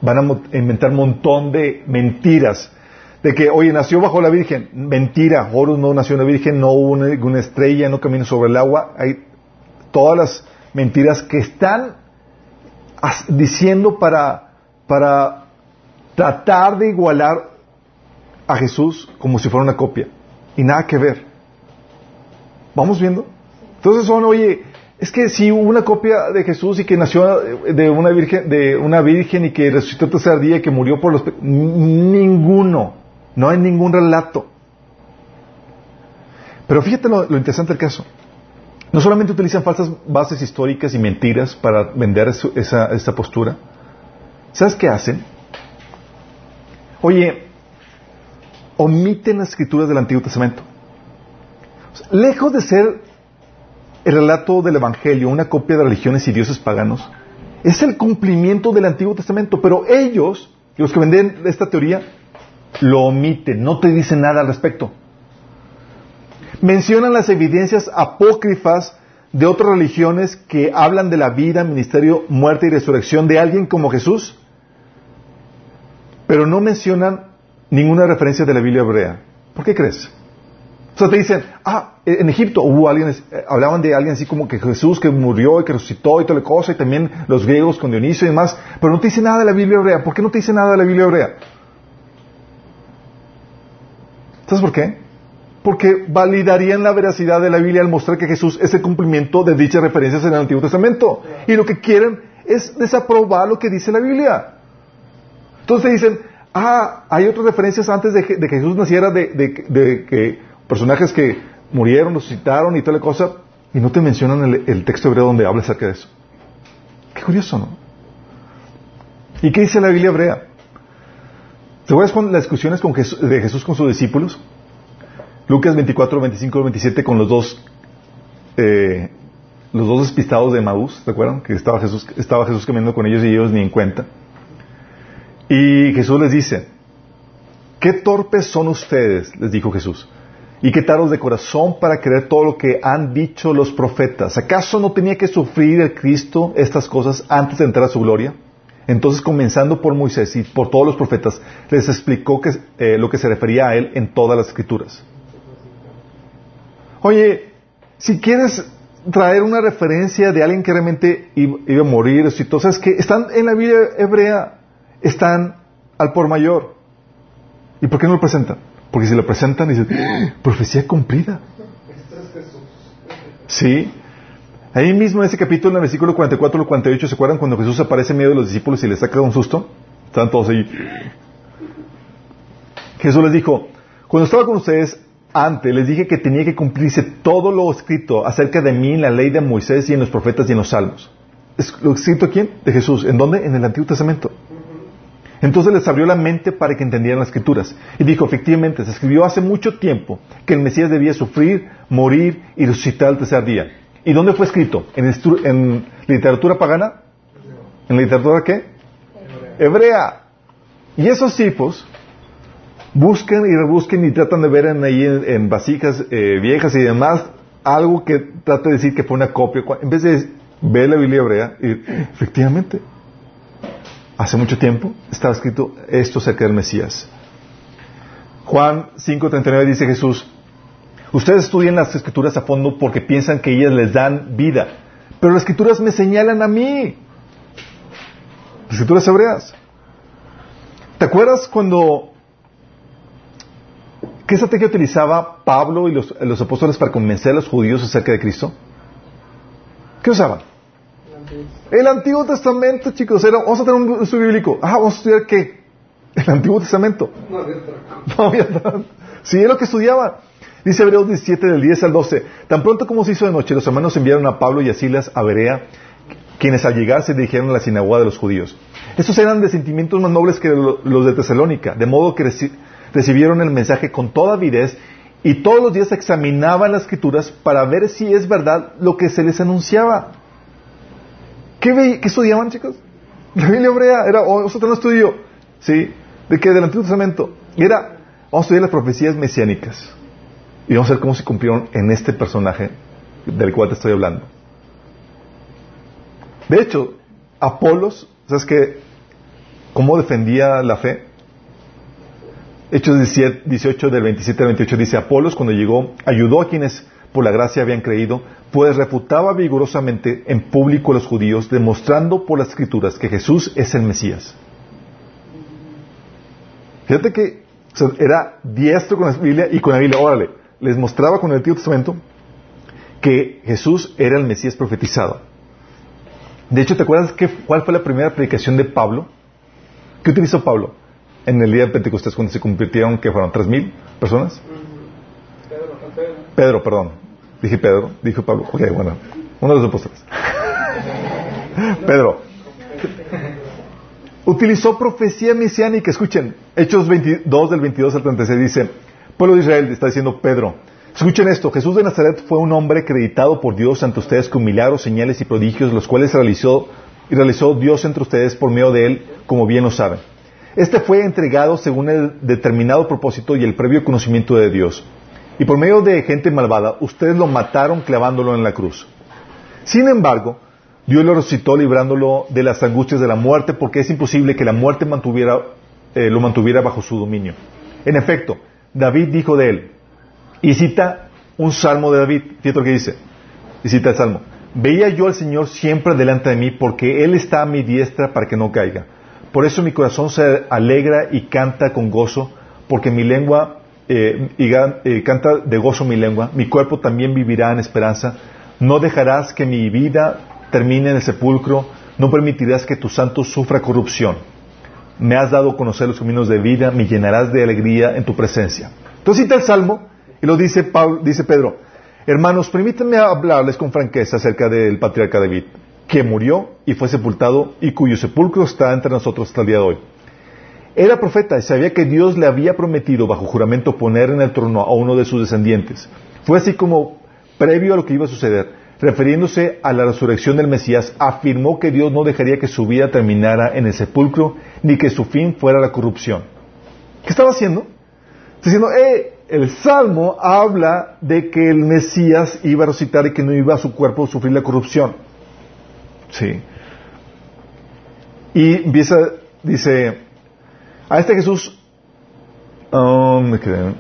van a inventar montón de mentiras de que, oye, nació bajo la Virgen. Mentira, Horus no nació en la Virgen, no hubo una, estrella, no caminó sobre el agua. Hay todas las mentiras que están diciendo para, para tratar de igualar a Jesús como si fuera una copia. Y nada que ver. ¿Vamos viendo? Entonces son, oye, es que si hubo una copia de Jesús y que nació de una virgen, de una virgen y que resucitó el tercer día y que murió por los ninguno. No hay ningún relato. Pero fíjate lo, interesante del caso. No solamente utilizan falsas bases históricas y mentiras para vender esa, esa postura. ¿Sabes qué hacen? Oye, omiten las escrituras del Antiguo Testamento. lejos de ser el relato del Evangelio una copia de religiones y dioses paganos, es el cumplimiento del Antiguo Testamento. Pero ellos, los que venden esta teoría, lo omiten, no te dicen nada al respecto. Mencionan las evidencias apócrifas de otras religiones que hablan de la vida, ministerio, muerte y resurrección de alguien como Jesús, pero no mencionan ninguna referencia de la Biblia hebrea. ¿Por qué crees? O sea, te dicen, ah, en Egipto hubo alguien, eh, hablaban de alguien así como que Jesús que murió y que resucitó y toda la cosa, y también los griegos con Dionisio y demás, pero no te dice nada de la Biblia hebrea. ¿Por qué no te dice nada de la Biblia hebrea? ¿Sabes por qué? Porque validarían la veracidad de la Biblia al mostrar que Jesús es el cumplimiento de dichas referencias en el Antiguo Testamento. Y lo que quieren es desaprobar lo que dice la Biblia. Entonces dicen, ah, hay otras referencias antes de que, Jesús naciera de, que personajes que murieron, resucitaron y toda la cosa, y no te mencionan el, texto hebreo donde habla acerca de eso. Qué curioso, ¿no? ¿Y qué dice la Biblia hebrea? ¿Te acuerdas con las discusiones de Jesús con sus discípulos? Lucas 24, 25, 27 con los dos, eh, los dos despistados de Maús, ¿te acuerdan? Que estaba Jesús, estaba Jesús caminando con ellos y ellos ni en cuenta. Y Jesús les dice, qué torpes son ustedes, les dijo Jesús, y qué taros de corazón para creer todo lo que han dicho los profetas. ¿Acaso no tenía que sufrir el Cristo estas cosas antes de entrar a su gloria? Entonces, comenzando por Moisés y por todos los profetas, les explicó que, eh, lo que se refería a él en todas las escrituras. Oye, si quieres traer una referencia de alguien que realmente iba, a morir, sabes que están en la Biblia hebrea, están al por mayor. ¿Y por qué no lo presentan? Porque si lo presentan, dicen, profecía cumplida. Sí. Ahí mismo en ese capítulo, en el versículo 44 al 48, ¿se acuerdan cuando Jesús aparece en medio de los discípulos y les saca un susto? Están todos ahí. Jesús les dijo, cuando estaba con ustedes antes, les dije que tenía que cumplirse todo lo escrito acerca de mí en la ley de Moisés y en los profetas y en los salmos. ¿Lo escrito quién? De Jesús. ¿En dónde? En el Antiguo Testamento. Entonces les abrió la mente para que entendieran las escrituras. Y dijo, efectivamente, se escribió hace mucho tiempo que el Mesías debía sufrir, morir y resucitar al tercer día ¿Y dónde fue escrito? ¿En, literatura pagana? ¿En literatura qué? Hebrea. Y esos tipos buscan y rebusquen y tratan de ver en, ahí en, vasijas eh, viejas y demás algo que trate de decir que fue una copia. En vez de ver la Biblia hebrea, y efectivamente, hace mucho tiempo estaba escrito esto acerca del Mesías. Juan 5.39 dice Jesús, Ustedes estudian las escrituras a fondo porque piensan que ellas les dan vida. Pero las escrituras me señalan a mí. Las escrituras hebreas. ¿Te acuerdas cuando... ¿Qué estrategia utilizaba Pablo y los, los apóstoles para convencer a los judíos acerca de Cristo? ¿Qué usaban? El Antiguo Testamento, chicos. Era, vamos a tener un estudio bíblico. Ah, vamos a estudiar qué? El Antiguo Testamento. No había otra. No había. Sí, es lo que estudiaban. Dice Hebreos 17 del 10 al 12. Tan pronto como se hizo de noche, los hermanos enviaron a Pablo y a Silas a Berea, quienes al llegar se dirigieron a la sinagoga de los judíos. Estos eran de sentimientos más nobles que lo- los de Tesalónica, de modo que reci- recibieron el mensaje con toda avidez y todos los días examinaban las escrituras para ver si es verdad lo que se les anunciaba. ¿Qué, qué estudiaban, chicos? La Biblia hebrea era oh, vamos a tener un estudio, ¿sí? ¿De qué? Del Antiguo Testamento. Y era, vamos a estudiar las profecías mesiánicas. Y vamos a ver cómo se cumplieron en este personaje del cual te estoy hablando. De hecho, Apolos, ¿sabes qué? ¿Cómo defendía la fe? Hechos 17 18 del 27 al 28 dice, Apolos cuando llegó ayudó a quienes por la gracia habían creído, pues refutaba vigorosamente en público a los judíos, demostrando por las escrituras que Jesús es el Mesías. Fíjate que o sea, era diestro con la Biblia y con la Biblia, órale, les mostraba con el Antiguo Testamento que Jesús era el Mesías profetizado. De hecho, ¿te acuerdas qué, cuál fue la primera predicación de Pablo? ¿Qué utilizó Pablo en el día de Pentecostés cuando se convirtieron, que fueron tres mil personas? Pedro. Pedro, perdón. Dije Pedro, dijo Pablo. Ok, bueno, uno de los apóstoles. Pedro. Utilizó profecía mesiánica. Escuchen, Hechos 22 del 22 al 36 dice, pueblo de Israel, está diciendo Pedro, escuchen esto, Jesús de Nazaret fue un hombre acreditado por Dios ante ustedes con milagros, señales y prodigios, los cuales realizó y realizó Dios entre ustedes por medio de él, como bien lo saben. Este fue entregado según el determinado propósito y el previo conocimiento de Dios. Y por medio de gente malvada, ustedes lo mataron clavándolo en la cruz. Sin embargo, Dios lo resucitó librándolo de las angustias de la muerte porque es imposible que la muerte mantuviera, eh, lo mantuviera bajo su dominio. En efecto, David dijo de él, y cita un salmo de David, fíjate lo que dice, y cita el salmo, veía yo al Señor siempre delante de mí porque Él está a mi diestra para que no caiga. Por eso mi corazón se alegra y canta con gozo, porque mi lengua, eh, y eh, canta de gozo mi lengua, mi cuerpo también vivirá en esperanza. No dejarás que mi vida termine en el sepulcro, no permitirás que tu santo sufra corrupción. Me has dado a conocer los caminos de vida, me llenarás de alegría en tu presencia. Entonces cita el Salmo y lo dice, dice Pedro, hermanos, permítanme hablarles con franqueza acerca del patriarca David, que murió y fue sepultado y cuyo sepulcro está entre nosotros hasta el día de hoy. Era profeta y sabía que Dios le había prometido bajo juramento poner en el trono a uno de sus descendientes. Fue así como, previo a lo que iba a suceder, refiriéndose a la resurrección del Mesías, afirmó que Dios no dejaría que su vida terminara en el sepulcro, ni que su fin fuera la corrupción. ¿Qué estaba haciendo? Diciendo, eh, el Salmo habla de que el Mesías iba a resucitar y que no iba a su cuerpo a sufrir la corrupción. Sí. Y empieza, dice, a este Jesús, quedé.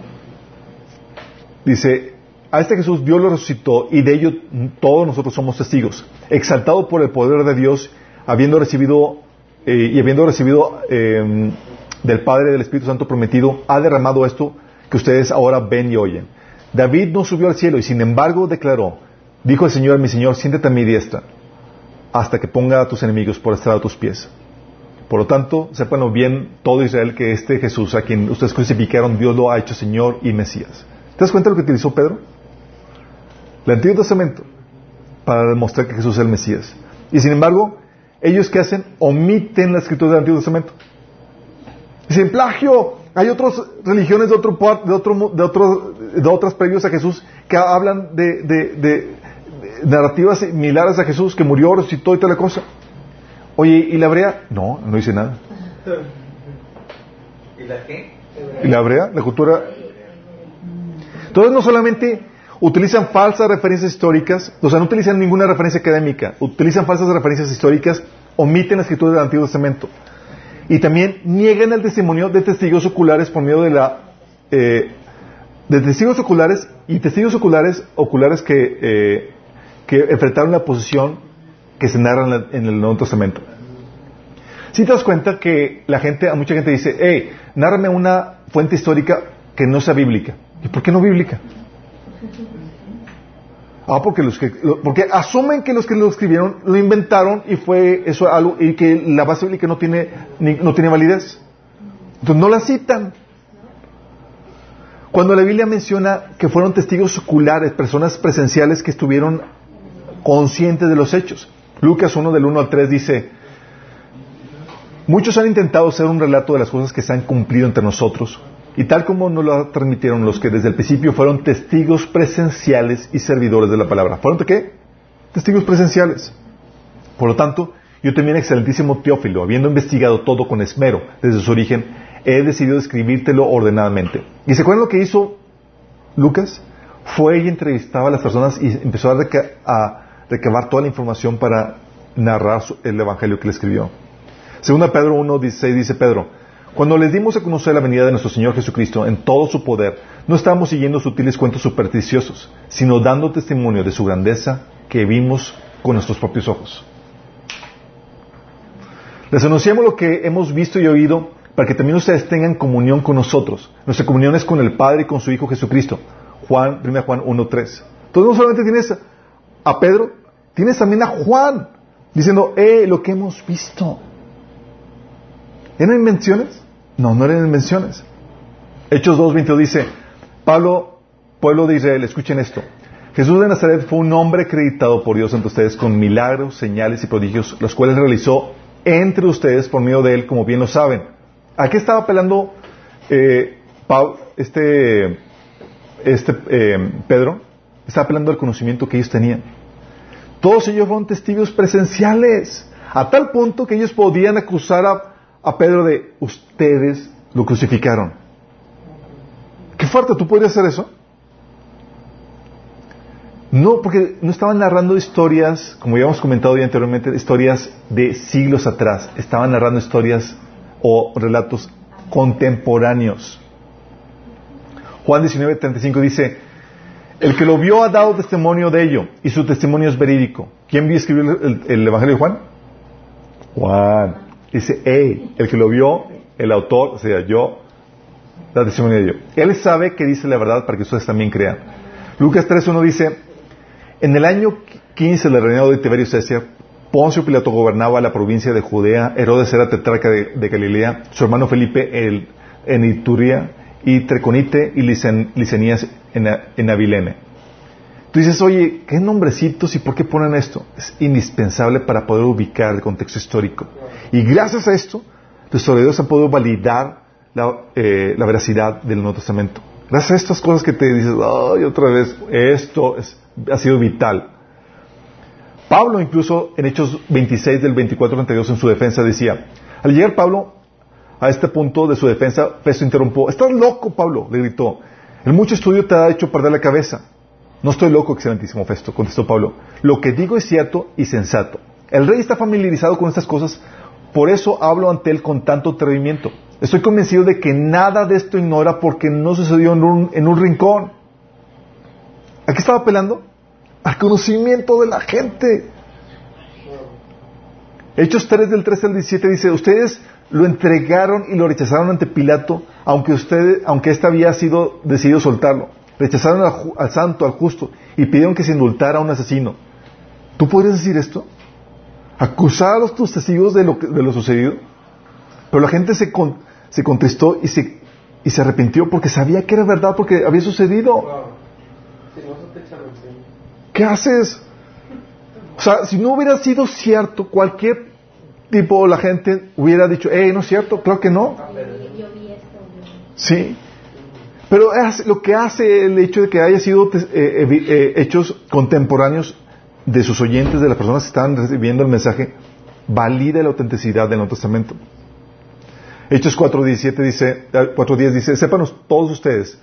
dice, a este Jesús Dios lo resucitó y de ello todos nosotros somos testigos. Exaltado por el poder de Dios, habiendo recibido eh, y habiendo recibido eh, del Padre del Espíritu Santo prometido, ha derramado esto que ustedes ahora ven y oyen. David no subió al cielo y sin embargo declaró, dijo el Señor, mi Señor, siéntate a mi diestra hasta que ponga a tus enemigos por estrado tus pies. Por lo tanto, sépanlo bien todo Israel que este Jesús, a quien ustedes crucificaron, Dios lo ha hecho Señor y Mesías. ¿Te das cuenta de lo que utilizó Pedro? El Antiguo Testamento para demostrar que Jesús es el Mesías. Y sin embargo, ellos que hacen, omiten la escritura del Antiguo Testamento. Dicen, plagio. Hay otras religiones de otro, de otro, de otro, de otras previos a Jesús que hablan de, de- de- narrativas similares a Jesús que murió, resucitó y tal cosa. Oye, ¿y la hebrea? No, no dice nada. ¿Y la qué? ¿Y la hebrea? La cultura. Entonces no solamente utilizan falsas referencias históricas, o sea, no utilizan ninguna referencia académica, utilizan falsas referencias históricas, omiten la escritura del Antiguo Testamento. Y también niegan el testimonio de testigos oculares por medio de la, eh, de testigos oculares y testigos oculares, oculares que, eh, que enfrentaron la posición que se narra en, el Nuevo Testamento. Si te das cuenta que la gente, a mucha gente dice, hey, nárrame una fuente histórica que no sea bíblica. ¿Y por qué no bíblica? Ah, porque los que, porque asumen que los que lo escribieron lo inventaron y fue eso algo y que la base bíblica no tiene ni- no tiene validez. Entonces no la citan. Cuando la Biblia menciona que fueron testigos oculares, personas presenciales que estuvieron conscientes de los hechos. Lucas 1 del 1 al 3 dice, muchos han intentado hacer un relato de las cosas que se han cumplido entre nosotros, y tal como nos lo transmitieron los que desde el principio fueron testigos presenciales y servidores de la palabra. ¿Fueron qué? Testigos presenciales. Por lo tanto, yo también, excelentísimo Teófilo, habiendo investigado todo con esmero desde su origen, he decidido escribírtelo ordenadamente. ¿Y se acuerdan lo que hizo Lucas? Fue y entrevistaba a las personas y empezó a recabar toda la información para narrar el evangelio que le escribió. Segunda Pedro 1.16 dice Pedro, cuando les dimos a conocer la venida de nuestro Señor Jesucristo en todo su poder, no estábamos siguiendo sutiles cuentos supersticiosos, sino dando testimonio de su grandeza que vimos con nuestros propios ojos. Les anunciamos lo que hemos visto y oído para que también ustedes tengan comunión con nosotros. Nuestra comunión es con el Padre y con su Hijo Jesucristo. Juan, 1 Juan 1.3. Entonces no solamente tienes a Pedro, tienes también a Juan diciendo, eh, lo que hemos visto. ¿Eran invenciones? No, no eran invenciones. Hechos 2.22 dice, Pablo, pueblo de Israel, escuchen esto. Jesús de Nazaret fue un hombre acreditado por Dios ante ustedes con milagros, señales y prodigios, los cuales realizó entre ustedes por medio de él, como bien lo saben. ¿A qué estaba apelando eh, Pau- este, este eh, Pedro? Estaba apelando al conocimiento que ellos tenían. Todos ellos fueron testigos presenciales, a tal punto que ellos podían acusar a, a Pedro de ustedes lo crucificaron. Qué fuerte, ¿tú podrías hacer eso? No, porque no estaban narrando historias, como ya hemos comentado ya anteriormente, historias de siglos atrás. Estaban narrando historias o relatos contemporáneos. Juan 19:35 dice, el que lo vio ha dado testimonio de ello y su testimonio es verídico. ¿Quién vio escribir el, el Evangelio de Juan? Juan. Dice, hey, el que lo vio, el autor, o sea, yo, da testimonio de ello. Él sabe que dice la verdad para que ustedes también crean. Lucas 3.1 dice, en el año 15 del reinado de Tiberio César, Poncio Pilato gobernaba la provincia de Judea, Herodes era tetrarca de, de Galilea, su hermano Felipe el, en Ituria, y Treconite y Licen- Licenías en, en Abilene. Tú dices, oye, ¿qué nombrecitos y por qué ponen esto? Es indispensable para poder ubicar el contexto histórico. Y gracias a esto, los historiadores han podido validar la, eh, la veracidad del Nuevo Testamento. Gracias a estas cosas que te dices, ay, otra vez, esto es- ha sido vital. Pablo incluso en Hechos 26 del 24 al 32 en su defensa decía, al llegar Pablo a este punto de su defensa, Festo interrumpió, estás loco Pablo, le gritó, el mucho estudio te ha hecho perder la cabeza. No estoy loco, excelentísimo Festo, contestó Pablo. Lo que digo es cierto y sensato. El rey está familiarizado con estas cosas, por eso hablo ante él con tanto atrevimiento. Estoy convencido de que nada de esto ignora porque no sucedió en un, en un rincón. ¿A qué estaba apelando? Al conocimiento de la gente. Hechos 3 del 13 al 17 dice, ustedes lo entregaron y lo rechazaron ante Pilato, aunque usted, aunque éste había sido decidido soltarlo. Rechazaron al, al santo, al justo, y pidieron que se indultara a un asesino. ¿Tú podrías decir esto? Acusar a los tus testigos de lo, de lo sucedido. Pero la gente se, con- se contristó y se, y se arrepintió porque sabía que era verdad, porque había sucedido. No. ¿Qué haces? O sea, si no hubiera sido cierto, cualquier tipo, la gente hubiera dicho, hey, no es cierto, claro que no. Sí. Pero lo que hace el hecho de que haya sido eh, eh, hechos contemporáneos de sus oyentes, de las personas que estaban recibiendo el mensaje, valida la autenticidad del Nuevo Testamento. Hechos 4.17 dice, eh, 4.10 dice, sépanos todos ustedes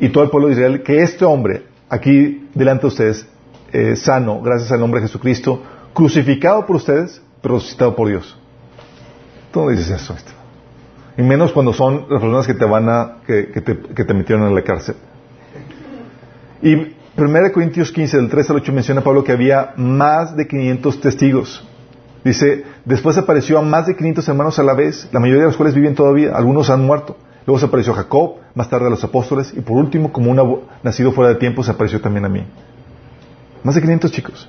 y todo el pueblo de Israel que este hombre, aquí delante de ustedes, eh, sano, gracias al nombre de Jesucristo, crucificado por ustedes, pero resucitado por Dios. ¿Tú no dices eso? Y menos cuando son las personas que te van a, que, que te, que te metieron en la cárcel. Y 1 Corintios 15, del 3 al 8 menciona Pablo que había más de 500 testigos. Dice, después apareció a más de 500 hermanos a la vez, la mayoría de los cuales viven todavía, algunos han muerto. Luego se apareció Jacob, más tarde a los apóstoles, y por último, como un nacido fuera de tiempo, se apareció también a mí. Más de 500 chicos.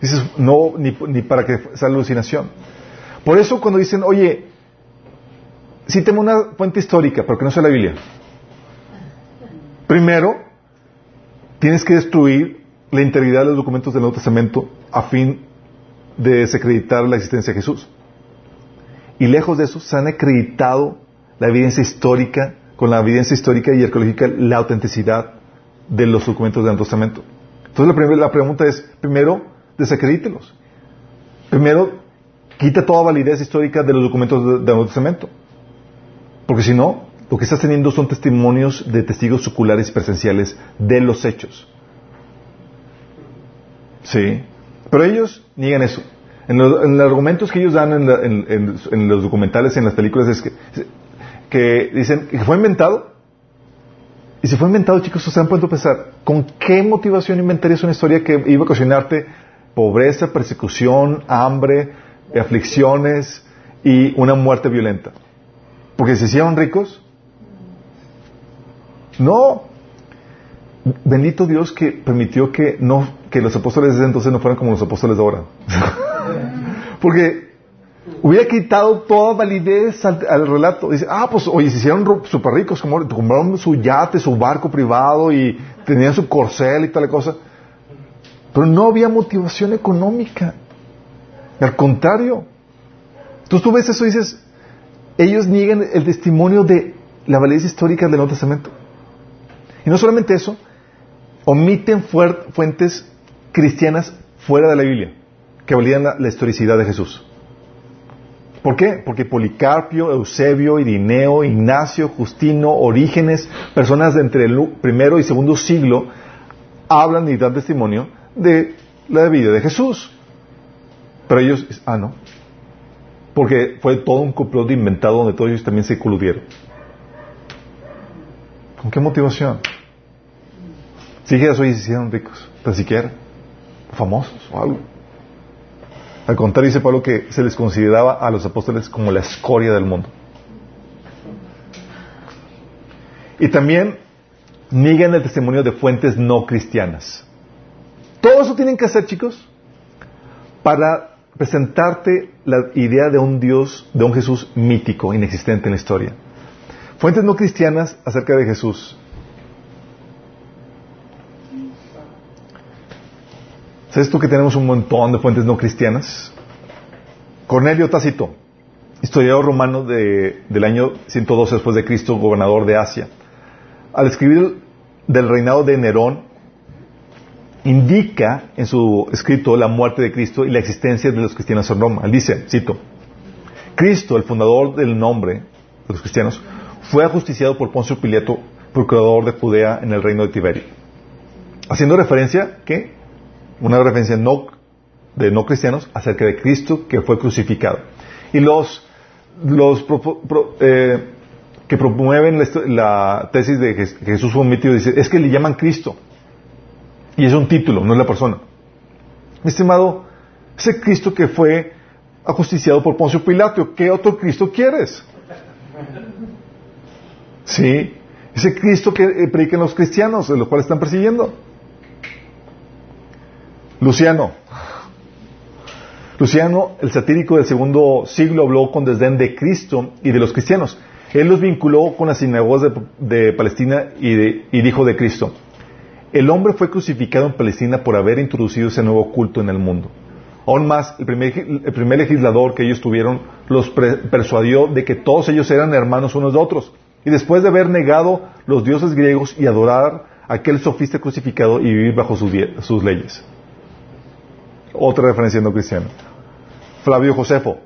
Dices, no, ni, ni para que sea alucinación. Por eso cuando dicen, oye, cíteme una fuente histórica, pero que no sea la Biblia. Primero, tienes que destruir la integridad de los documentos del Nuevo Testamento a fin de desacreditar la existencia de Jesús. Y lejos de eso, se han acreditado la evidencia histórica, con la evidencia histórica y arqueológica, la autenticidad de los documentos del Nuevo Testamento. Entonces la, primera, la pregunta es, primero, desacredítelos. Primero, quita toda validez histórica de los documentos de- del Nuevo Testamento. Porque si no, lo que estás teniendo son testimonios de testigos oculares y presenciales de los hechos. Sí. Pero ellos niegan eso. En, los- en los argumentos que ellos dan en, los documentales, en las películas, es que, dicen que fue inventado. Y si fue inventado, chicos, se han puesto a pensar, ¿con qué motivación inventarías una historia que iba a ocasionarte pobreza, persecución, hambre, aflicciones y una muerte violenta? Porque se hicieron ricos. No. Bendito Dios que permitió que no que los apóstoles de entonces no fueran como los apóstoles de ahora. Porque hubiera quitado toda validez al, al relato. Dice, ah, pues oye, se hicieron súper ricos, como compraron su yate, su barco privado y tenían su corcel y tal cosa. Pero no había motivación económica. Al contrario. Entonces tú ves eso y dices, ellos niegan el testimonio de la validez histórica del Nuevo Testamento. Y no solamente eso, omiten fuentes cristianas fuera de la Biblia que validan la, historicidad de Jesús. ¿Por qué? Porque Policarpio, Eusebio, Irineo, Ignacio, Justino, Orígenes, personas de entre el primero y segundo siglo, hablan y dan testimonio de la vida de Jesús. Pero ellos, ah, no. Porque fue todo un complot inventado donde todos ellos también se coludieron. ¿Con qué motivación? Si dijeras, oye, se hicieron ricos, tan siquiera, famosos o algo. Al contrario, dice Pablo que se les consideraba a los apóstoles como la escoria del mundo. Y también niegan el testimonio de fuentes no cristianas. Todo eso tienen que hacer, chicos, para presentarte la idea de un Dios, de un Jesús mítico, inexistente en la historia. Fuentes no cristianas acerca de Jesús. ¿Sabes tú que tenemos un montón de fuentes no cristianas? Cornelio Tácito, historiador romano de- del año 112 después de Cristo, gobernador de Asia. Al escribir del reinado de Nerón, indica en su escrito la muerte de Cristo y la existencia de los cristianos en Roma. Él dice, cito, Cristo, el fundador del nombre de los cristianos, fue ajusticiado por Poncio Pilato, procurador de Judea en el reino de Tiberio. Haciendo referencia, ¿qué? Una referencia no, de no cristianos acerca de Cristo que fue crucificado. Y los, pro- eh, que promueven la, tesis de que que Jesús fue un mito, dice, es que le llaman Cristo. Y es un título, no es la persona. Mi estimado, ese Cristo que fue ajusticiado por Poncio Pilato, ¿qué otro Cristo quieres? Sí, ese Cristo que eh, predican los cristianos, de los cuales están persiguiendo. Luciano. Luciano, el satírico del segundo siglo, habló con desdén de Cristo y de los cristianos. Él los vinculó con las sinagogas de, Palestina y dijo de Cristo, el hombre fue crucificado en Palestina por haber introducido ese nuevo culto en el mundo. Aún más, el primer, legislador que ellos tuvieron los pre- persuadió de que todos ellos eran hermanos unos de otros. Y después de haber negado los dioses griegos y adorar a aquel sofista crucificado y vivir bajo sus, sus leyes. Otra referencia no cristiana. Flavio Josefo,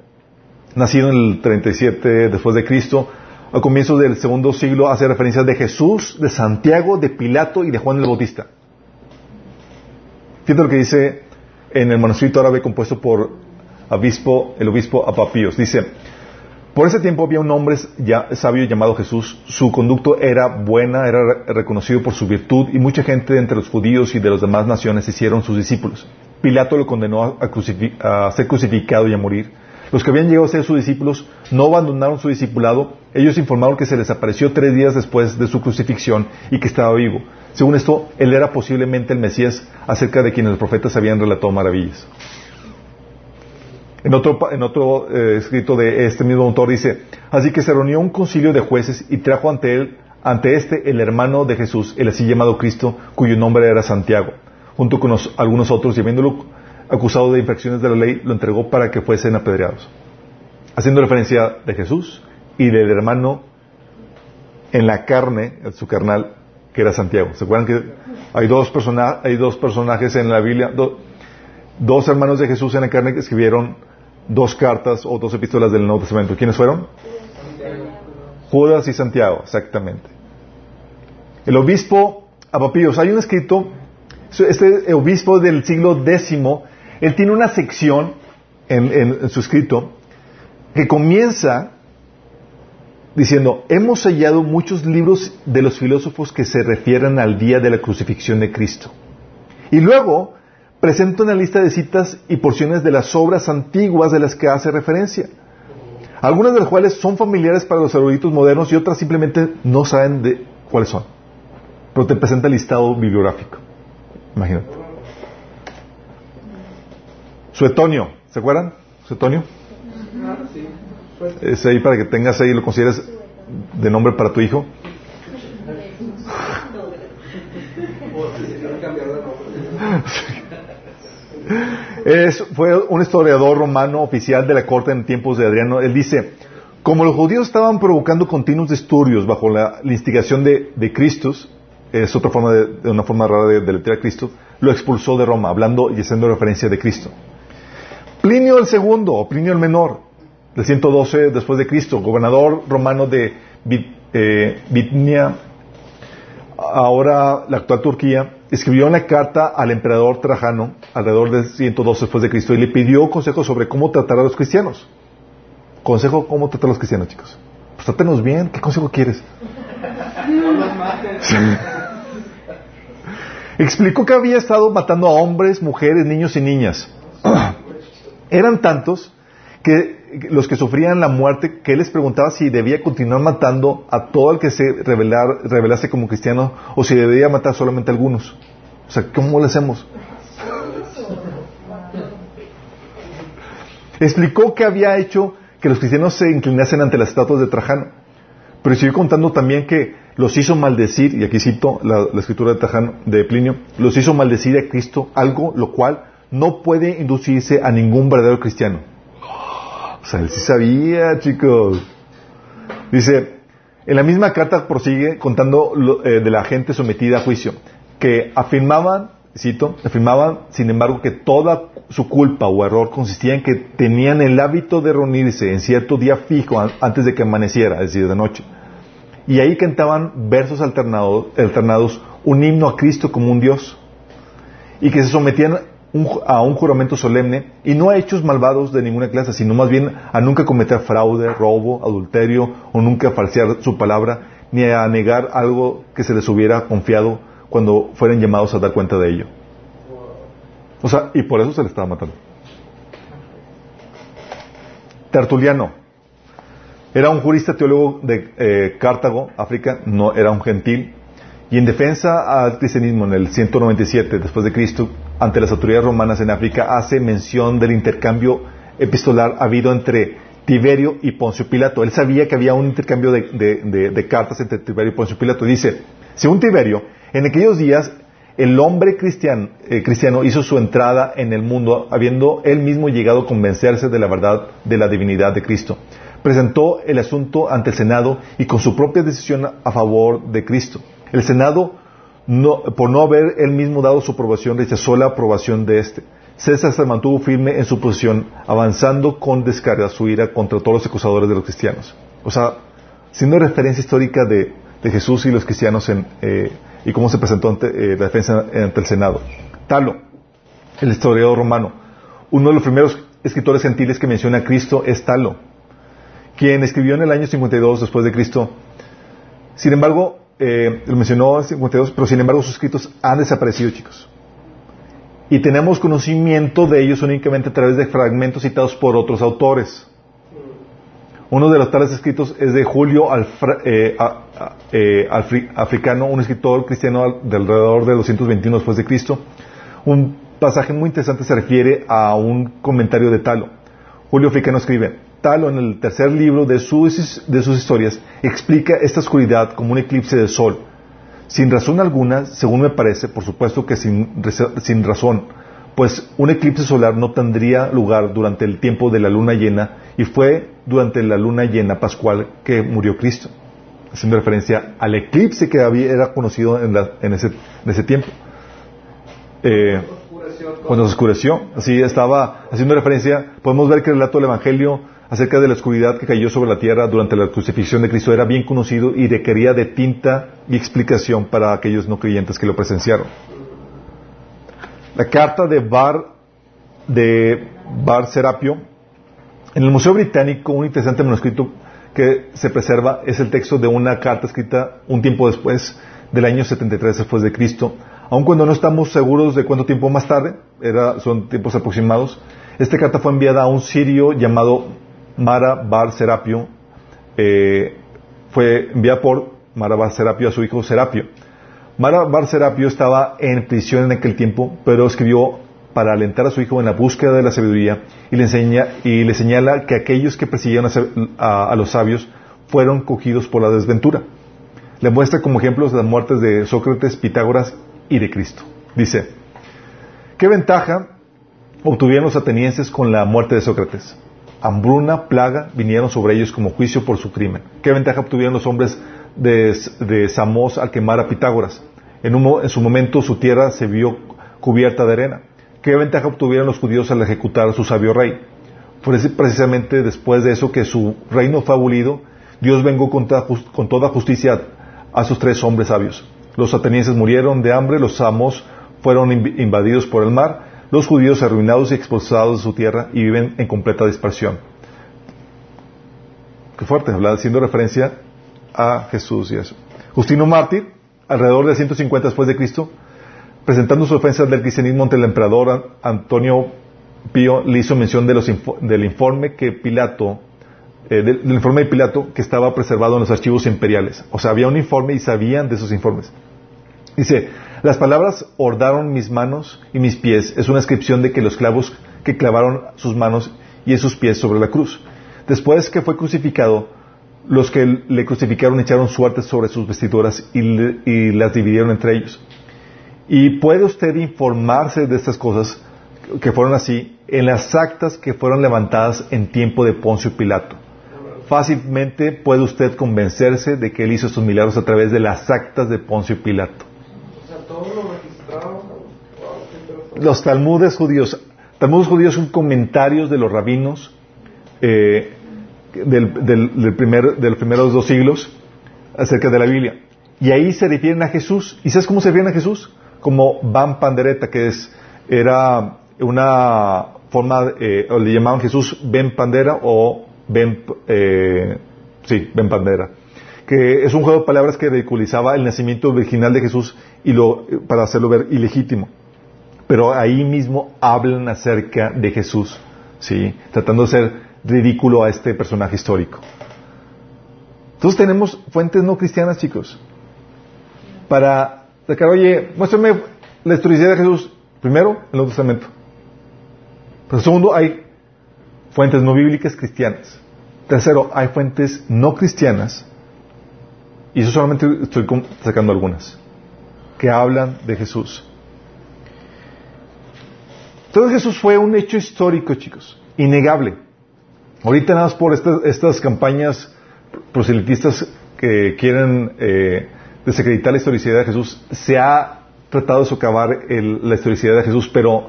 nacido en el 37 después de Cristo, a comienzos del segundo siglo hace referencias de Jesús, de Santiago, de Pilato y de Juan el Bautista. Fíjate lo que dice en el manuscrito árabe compuesto por el obispo Apapíos. Dice, Por ese tiempo había un hombre ya- sabio llamado Jesús. Su conducto era buena, era re- reconocido por su virtud y mucha gente de entre los judíos y de las demás naciones hicieron sus discípulos. Pilato lo condenó a ser crucificado y a morir. Los que habían llegado a ser sus discípulos no abandonaron su discipulado. Ellos informaron que se les apareció tres días después de su crucifixión y que estaba vivo. Según esto, él era posiblemente el Mesías acerca de quienes los profetas habían relatado maravillas. En otro, eh, escrito de este mismo autor dice, así que se reunió un concilio de jueces y trajo ante él, ante este, el hermano de Jesús, el así llamado Cristo, cuyo nombre era Santiago, junto con algunos otros, y habiéndolo acusado de infracciones de la ley, lo entregó para que fuesen apedreados. Haciendo referencia de Jesús y del hermano en la carne, en su carnal, que era Santiago. ¿Se acuerdan que hay dos, persona- hay dos personajes en la Biblia, do- dos hermanos de Jesús en la carne que escribieron dos cartas o dos epístolas del Nuevo Testamento. ¿Quiénes fueron? Judas y Santiago, exactamente. El obispo Apapíos, hay un escrito, este obispo del siglo X, él tiene una sección en su escrito que comienza diciendo, hemos hallado muchos libros de los filósofos que se refieren al día de la crucifixión de Cristo. Y luego presenta una lista de citas y porciones de las obras antiguas de las que hace referencia. Algunas de las cuales son familiares para los eruditos modernos y otras simplemente no saben de cuáles son. Pero te presenta el listado bibliográfico. Imagínate. Suetonio, ¿se acuerdan? Suetonio. Es ahí para que tengas ahí, lo consideres de nombre para tu hijo. Es, fue un historiador romano oficial de la corte en tiempos de Adriano. Él dice, como los judíos estaban provocando continuos disturbios bajo la, instigación de, de es otra forma de, de una forma rara de, de letrar a Cristo, lo expulsó de Roma, hablando y haciendo referencia de Cristo. Plinio el segundo, o Plinio el menor, del 112 después de Cristo, gobernador romano de eh, Bitnia, ahora la actual Turquía, escribió una carta al emperador Trajano alrededor del 112 después de Cristo y le pidió consejo sobre cómo tratar a los cristianos. Consejo cómo tratar a los cristianos, chicos. Pues trátenos bien, ¿qué consejo quieres? Sí. Explicó que había estado matando a hombres, mujeres, niños y niñas. Eran tantos que los que sufrían la muerte que les preguntaba si debía continuar matando a todo el que se revelar- revelase como cristiano o si debía matar solamente a algunos. O sea, ¿cómo lo hacemos? Explicó que había hecho que los cristianos se inclinasen ante las estatuas de Trajano. Pero siguió contando también que los hizo maldecir, y aquí cito la, la escritura de, Trajano, de Plinio, los hizo maldecir a Cristo, algo lo cual no puede inducirse a ningún verdadero cristiano. O sea, él sí sabía, chicos. Dice, en la misma carta prosigue contando lo- eh, de la gente sometida a juicio, que afirmaban, cito, afirmaban, sin embargo, que toda su culpa o error consistía en que tenían el hábito de reunirse en cierto día fijo an- antes de que amaneciera, es decir, de noche. Y ahí cantaban versos alternados, un himno a Cristo como un Dios. Y que se sometían un a un juramento solemne y no a hechos malvados de ninguna clase, sino más bien a nunca cometer fraude, robo, adulterio o nunca falsear su palabra, ni a negar algo que se les hubiera confiado cuando fueran llamados a dar cuenta de ello. O sea, y por eso se les estaba matando. Tertuliano. Era un jurista teólogo de eh, Cartago, África, no era un gentil, y en defensa al cristianismo en el 197 después de Cristo, ante las autoridades romanas en África, hace mención del intercambio epistolar habido entre Tiberio y Poncio Pilato. Él sabía que había un intercambio de, de- cartas entre Tiberio y Poncio Pilato. Dice, según Tiberio, en aquellos días el hombre eh, cristiano hizo su entrada en el mundo, habiendo él mismo llegado a convencerse de la verdad de la divinidad de Cristo. Presentó el asunto ante el Senado y con su propia decisión a favor de Cristo. El Senado, por no haber él mismo dado su aprobación, rechazó la aprobación de éste. César se mantuvo firme en su posición, avanzando con descarga su ira contra todos los acusadores de los cristianos. O sea, siendo referencia histórica de, Jesús y los cristianos eh, y cómo se presentó ante eh, la defensa ante el Senado. Talo, el historiador romano, uno de los primeros escritores gentiles que menciona a Cristo es Talo. quien escribió en el año 52 después de Cristo. Sin embargo, eh, lo mencionó en 52, pero sin embargo sus escritos han desaparecido, chicos. Y tenemos conocimiento de ellos únicamente a través de fragmentos citados por otros autores. Uno de los tales escritos es de Julio eh, eh, Africano, un escritor cristiano de alrededor de 221 después de Cristo. Un pasaje muy interesante se refiere a un comentario de Talo. Julio Africano escribe, Talo en el tercer libro de sus, de sus historias explica esta oscuridad como un eclipse del sol. Sin razón alguna, según me parece, por supuesto que sin, sin razón, pues un eclipse solar no tendría lugar durante el tiempo de la luna llena y fue durante la luna llena pascual que murió Cristo, haciendo referencia al eclipse que había, era conocido en, la- en ese, en ese tiempo. Eh, cuando se oscureció, así estaba haciendo referencia, podemos ver que el relato del Evangelio acerca de la oscuridad que cayó sobre la tierra durante la crucifixión de Cristo era bien conocido y requería de tinta y explicación para aquellos no creyentes que lo presenciaron. La carta de Bar, de Bar Serapio, en el Museo Británico, un interesante manuscrito que se preserva es el texto de una carta escrita un tiempo después del año 73 después de Cristo. Aun cuando no estamos seguros de cuánto tiempo más tarde, era, son tiempos aproximados, esta carta fue enviada a un sirio llamado Mara Bar Serapio. eh, fue enviada por Mara Bar Serapio a su hijo Serapio. Mara Bar Serapio estaba en prisión en aquel tiempo, pero escribió para alentar a su hijo en la búsqueda de la sabiduría y le, enseña, y le señala que aquellos que persiguieron a, a los sabios fueron cogidos por la desventura. Le muestra como ejemplos las muertes de Sócrates, Pitágoras y de Cristo. Dice, ¿qué ventaja obtuvieron los atenienses con la muerte de Sócrates? Hambruna, plaga, vinieron sobre ellos como juicio por su crimen. ¿Qué ventaja obtuvieron los hombres de, Samos al quemar a Pitágoras? En, un su momento su tierra se vio cubierta de arena. ¿Qué ventaja obtuvieron los judíos al ejecutar a su sabio rey? Fue precisamente después de eso que su reino fue abolido, Dios vengó con toda, justicia a sus tres hombres sabios. Los atenienses murieron de hambre, los samos fueron inv- invadidos por el mar, los judíos arruinados y expulsados de su tierra y viven en completa dispersión. Qué fuerte, haciendo referencia a Jesús y eso. Justino Mártir, alrededor de 150 después de Cristo, presentando su ofensa del cristianismo ante el emperador An- Antonio Pío, le hizo mención del informe que Pilato, eh, del, del informe de Pilato que estaba preservado en los archivos imperiales. O sea, había un informe y sabían de esos informes. Dice, las palabras hordaron mis manos y mis pies es una inscripción de que los clavos que clavaron sus manos y sus pies sobre la cruz. Después que fue crucificado, los que le crucificaron echaron suertes sobre sus vestiduras y, y las dividieron entre ellos. Y puede usted informarse de estas cosas que fueron así en las actas que fueron levantadas en tiempo de Poncio Pilato. Fácilmente puede usted convencerse de que él hizo estos milagros a través de las actas de Poncio Pilato. Los talmudes judíos, talmudes judíos son comentarios de los rabinos eh, del, del- del primer- de los primeros dos siglos acerca de la Biblia. Y ahí se refieren a Jesús. ¿Y sabes cómo se refieren a Jesús? Como Van Pandereta, que es, era una forma, eh, o le llamaban Jesús Ben Pandera o Ben, eh, sí, Ben Pandera. Que es un juego de palabras que ridiculizaba el nacimiento original de Jesús y lo, para hacerlo ver ilegítimo pero ahí mismo hablan acerca de Jesús, ¿sí? Tratando de ser ridículo a este personaje histórico. Entonces tenemos fuentes no cristianas, chicos, para sacar, oye, muéstrame la historicidad de Jesús, primero, en el Nuevo Testamento. Pero segundo, hay fuentes no bíblicas cristianas. Tercero, hay fuentes no cristianas, y eso solamente estoy sacando algunas, que hablan de Jesús. Entonces Jesús fue un hecho histórico, chicos, innegable. Ahorita nada más por estas, estas campañas proselitistas que quieren eh, desacreditar la historicidad de Jesús, se ha tratado de socavar el- la historicidad de Jesús, pero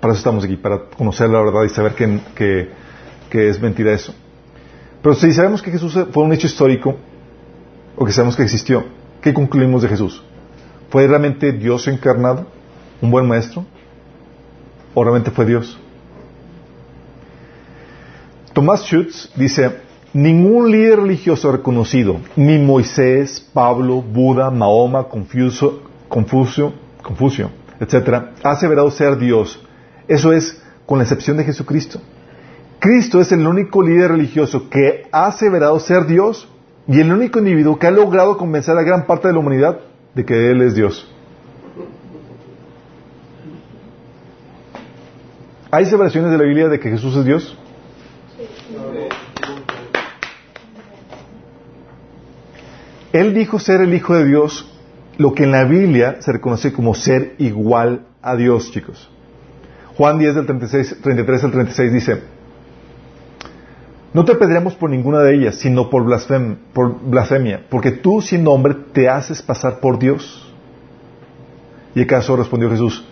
para eso estamos aquí, para conocer la verdad y saber que- que es mentira eso. Pero si sabemos que Jesús fue un hecho histórico, o que sabemos que existió, ¿qué concluimos de Jesús? ¿Fue realmente Dios encarnado? ¿Un buen maestro? ¿O realmente fue Dios? Tomás Schutz dice, ningún líder religioso reconocido, ni Moisés, Pablo, Buda, Mahoma, Confucio, Confucio, Confucio etc., ha aseverado ser Dios. Eso es, con la excepción de Jesucristo. Cristo es el único líder religioso que ha aseverado ser Dios y el único individuo que ha logrado convencer a gran parte de la humanidad de que Él es Dios. ¿Hay aseveraciones de la Biblia de que Jesús es Dios? Él dijo ser el Hijo de Dios, lo que en la Biblia se reconoce como ser igual a Dios, chicos. Juan 10 del 36, 33 al 36 dice, no te pediremos por ninguna de ellas, sino por, blasfem- por blasfemia, porque tú siendo hombre te haces pasar por Dios. ¿Y acaso respondió Jesús?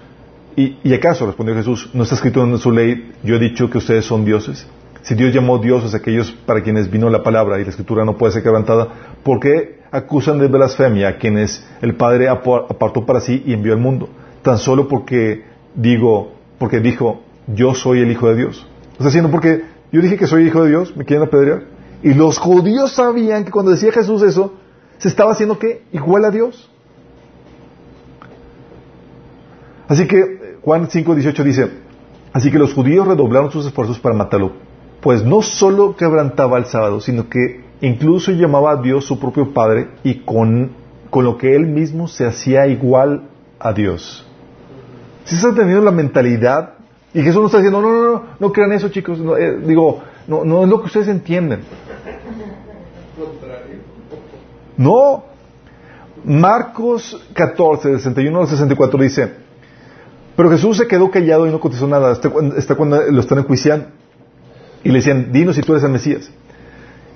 ¿Y, acaso respondió Jesús? ¿No está escrito en su ley, yo he dicho que ustedes son dioses? Si Dios llamó dioses a aquellos para quienes vino la palabra y la escritura no puede ser quebrantada, ¿por qué acusan de blasfemia a quienes el Padre apa- apartó para sí y envió al mundo? Tan solo porque digo, porque dijo, yo soy el Hijo de Dios. Está diciendo porque yo dije que soy Hijo de Dios, me quieren apedrear. Y los judíos sabían que cuando decía Jesús eso, se estaba haciendo que igual a Dios. Así que eh, Juan 5:18 dice, así que los judíos redoblaron sus esfuerzos para matarlo, pues no solo quebrantaba el sábado, sino que incluso llamaba a Dios su propio Padre y con, con lo que él mismo se hacía igual a Dios. Si se ha tenido la mentalidad, y Jesús no está diciendo, no, no, no, no crean eso chicos, no, eh, digo, no, no es lo que ustedes entienden. No. Marcos 14, del 61 al 64 dice, pero Jesús se quedó callado y no contestó nada, hasta cuando lo están enjuiciando. Y le decían, dinos si tú eres el Mesías.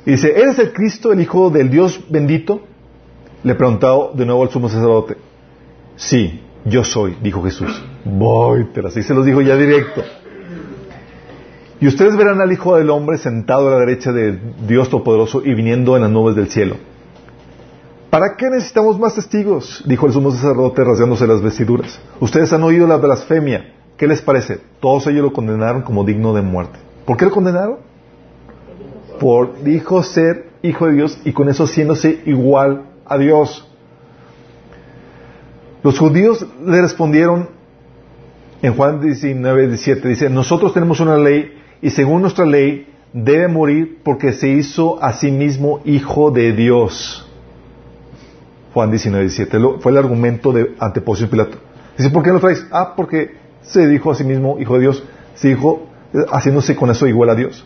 Y dice, ¿eres el Cristo, el Hijo del Dios bendito? Le preguntó de nuevo al sumo sacerdote. Sí, yo soy, dijo Jesús. Voy, pero así se los dijo ya directo. Y ustedes verán al Hijo del Hombre sentado a la derecha de Dios Todopoderoso y viniendo en las nubes del cielo. ¿Para qué necesitamos más testigos? Dijo el sumo sacerdote rasgándose las vestiduras. Ustedes han oído la blasfemia. ¿Qué les parece? Todos ellos lo condenaron como digno de muerte. ¿Por qué lo condenaron? Por dijo ser hijo de Dios y con eso haciéndose igual a Dios. Los judíos le respondieron en Juan 19, 17, dice, nosotros tenemos una ley y según nuestra ley debe morir porque se hizo a sí mismo hijo de Dios. Juan 19, 17. Lo- fue el argumento de ante Poncio Pilato. Dice, ¿por qué lo traes? Ah, porque se dijo a sí mismo hijo de Dios. Se dijo eh, haciéndose con eso igual a Dios.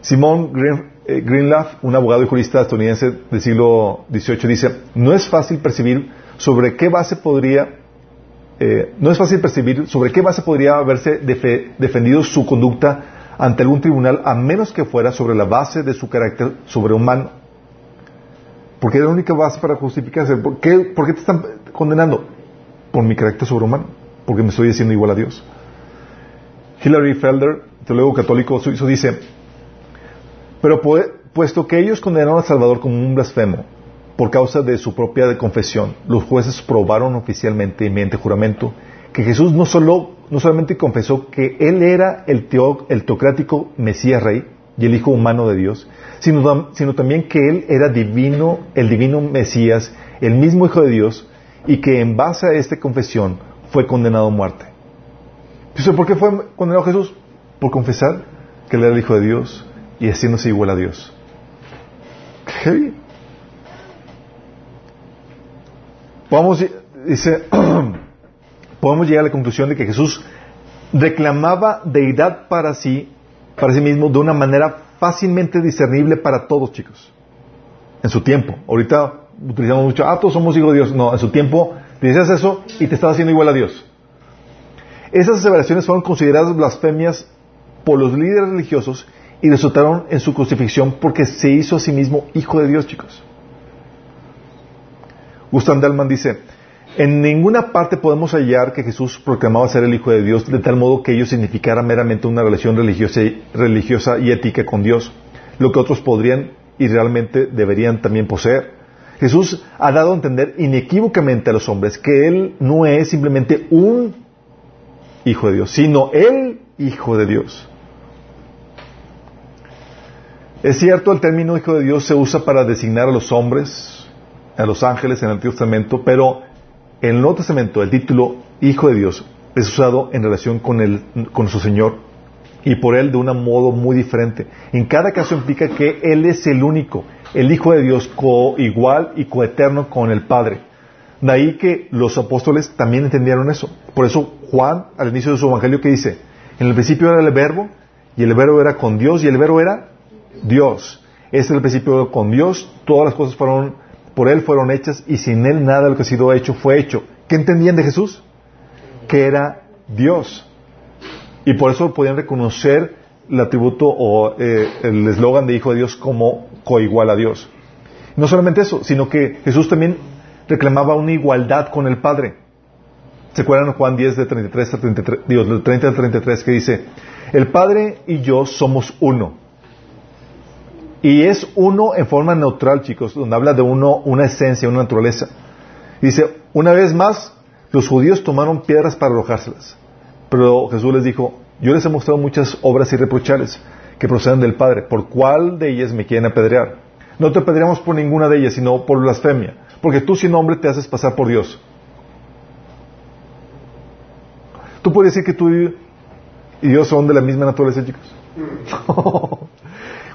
Simón Green, eh, Greenleaf, un abogado y jurista estadounidense del siglo XVIII, dice, no es fácil percibir sobre qué base podría eh, no es fácil percibir sobre qué base podría haberse defe- defendido su conducta ante algún tribunal a menos que fuera sobre la base de su carácter sobrehumano. Porque es la única base para justificarse. ¿Por qué, te están condenando? Por mi carácter sobrehumano. Porque me estoy haciendo igual a Dios. Hilary Felder, teólogo católico suizo, dice, pero pu- puesto que ellos condenaron al Salvador como un blasfemo por causa de su propia confesión, los jueces probaron oficialmente mediante juramento que Jesús no, solo, no solamente confesó que Él era el, teo- teocrático Mesías Rey y el Hijo humano de Dios, sino, sino también que Él era divino, el divino Mesías, el mismo Hijo de Dios, y que en base a esta confesión fue condenado a muerte. ¿por qué fue condenado Jesús? Por confesar que Él era el Hijo de Dios y haciéndose igual a Dios. Qué. Podemos, llegar a la conclusión de que Jesús reclamaba deidad para sí, para sí mismo, de una manera fácilmente discernible para todos, chicos. En su tiempo. Ahorita utilizamos mucho, ah, todos somos hijos de Dios. No, en su tiempo dices eso y te estás haciendo igual a Dios. Esas aseveraciones fueron consideradas blasfemias por los líderes religiosos y resultaron en su crucifixión porque se hizo a sí mismo hijo de Dios, chicos. Gustav Dalman dice, en ninguna parte podemos hallar que Jesús proclamaba ser el Hijo de Dios de tal modo que ello significara meramente una relación religiosa y, religiosa y ética con Dios, lo que otros podrían y realmente deberían también poseer. Jesús ha dado a entender inequívocamente a los hombres que Él no es simplemente un Hijo de Dios, sino el Hijo de Dios. Es cierto, el término Hijo de Dios se usa para designar a los hombres, a los ángeles en el Antiguo Testamento, pero en el Nuevo Testamento el título Hijo de Dios es usado en relación con, el, con su Señor y por Él de un modo muy diferente. En cada caso implica que Él es el único, el Hijo de Dios, coigual y coeterno con el Padre. De ahí que los apóstoles también entendieron eso. Por eso Juan, al inicio de su evangelio, que dice, en el principio era el verbo, y el verbo era con Dios, y el verbo era Dios. Este es el principio con Dios, todas las cosas fueron, por Él fueron hechas, y sin Él nada de lo que ha sido hecho fue hecho. ¿Qué entendían de Jesús? Que era Dios. Y por eso podían reconocer el atributo o eh, el eslogan de Hijo de Dios como coigual a Dios. No solamente eso, sino que Jesús también reclamaba una igualdad con el Padre. ¿Se acuerdan Juan 10 de 33 a 33, Dios, del 30 al 33 que dice, el Padre y yo somos uno. Y es uno en forma neutral, chicos, donde habla de uno, una esencia, una naturaleza. Dice, una vez más, los judíos tomaron piedras para arrojárselas. Pero Jesús les dijo, yo les he mostrado muchas obras irreprochables que proceden del Padre. ¿Por cuál de ellas me quieren apedrear? No te apedreamos por ninguna de ellas, sino por blasfemia. Porque tú sin hombre te haces pasar por Dios. ¿Tú puedes decir que tú y Dios son de la misma naturaleza, chicos?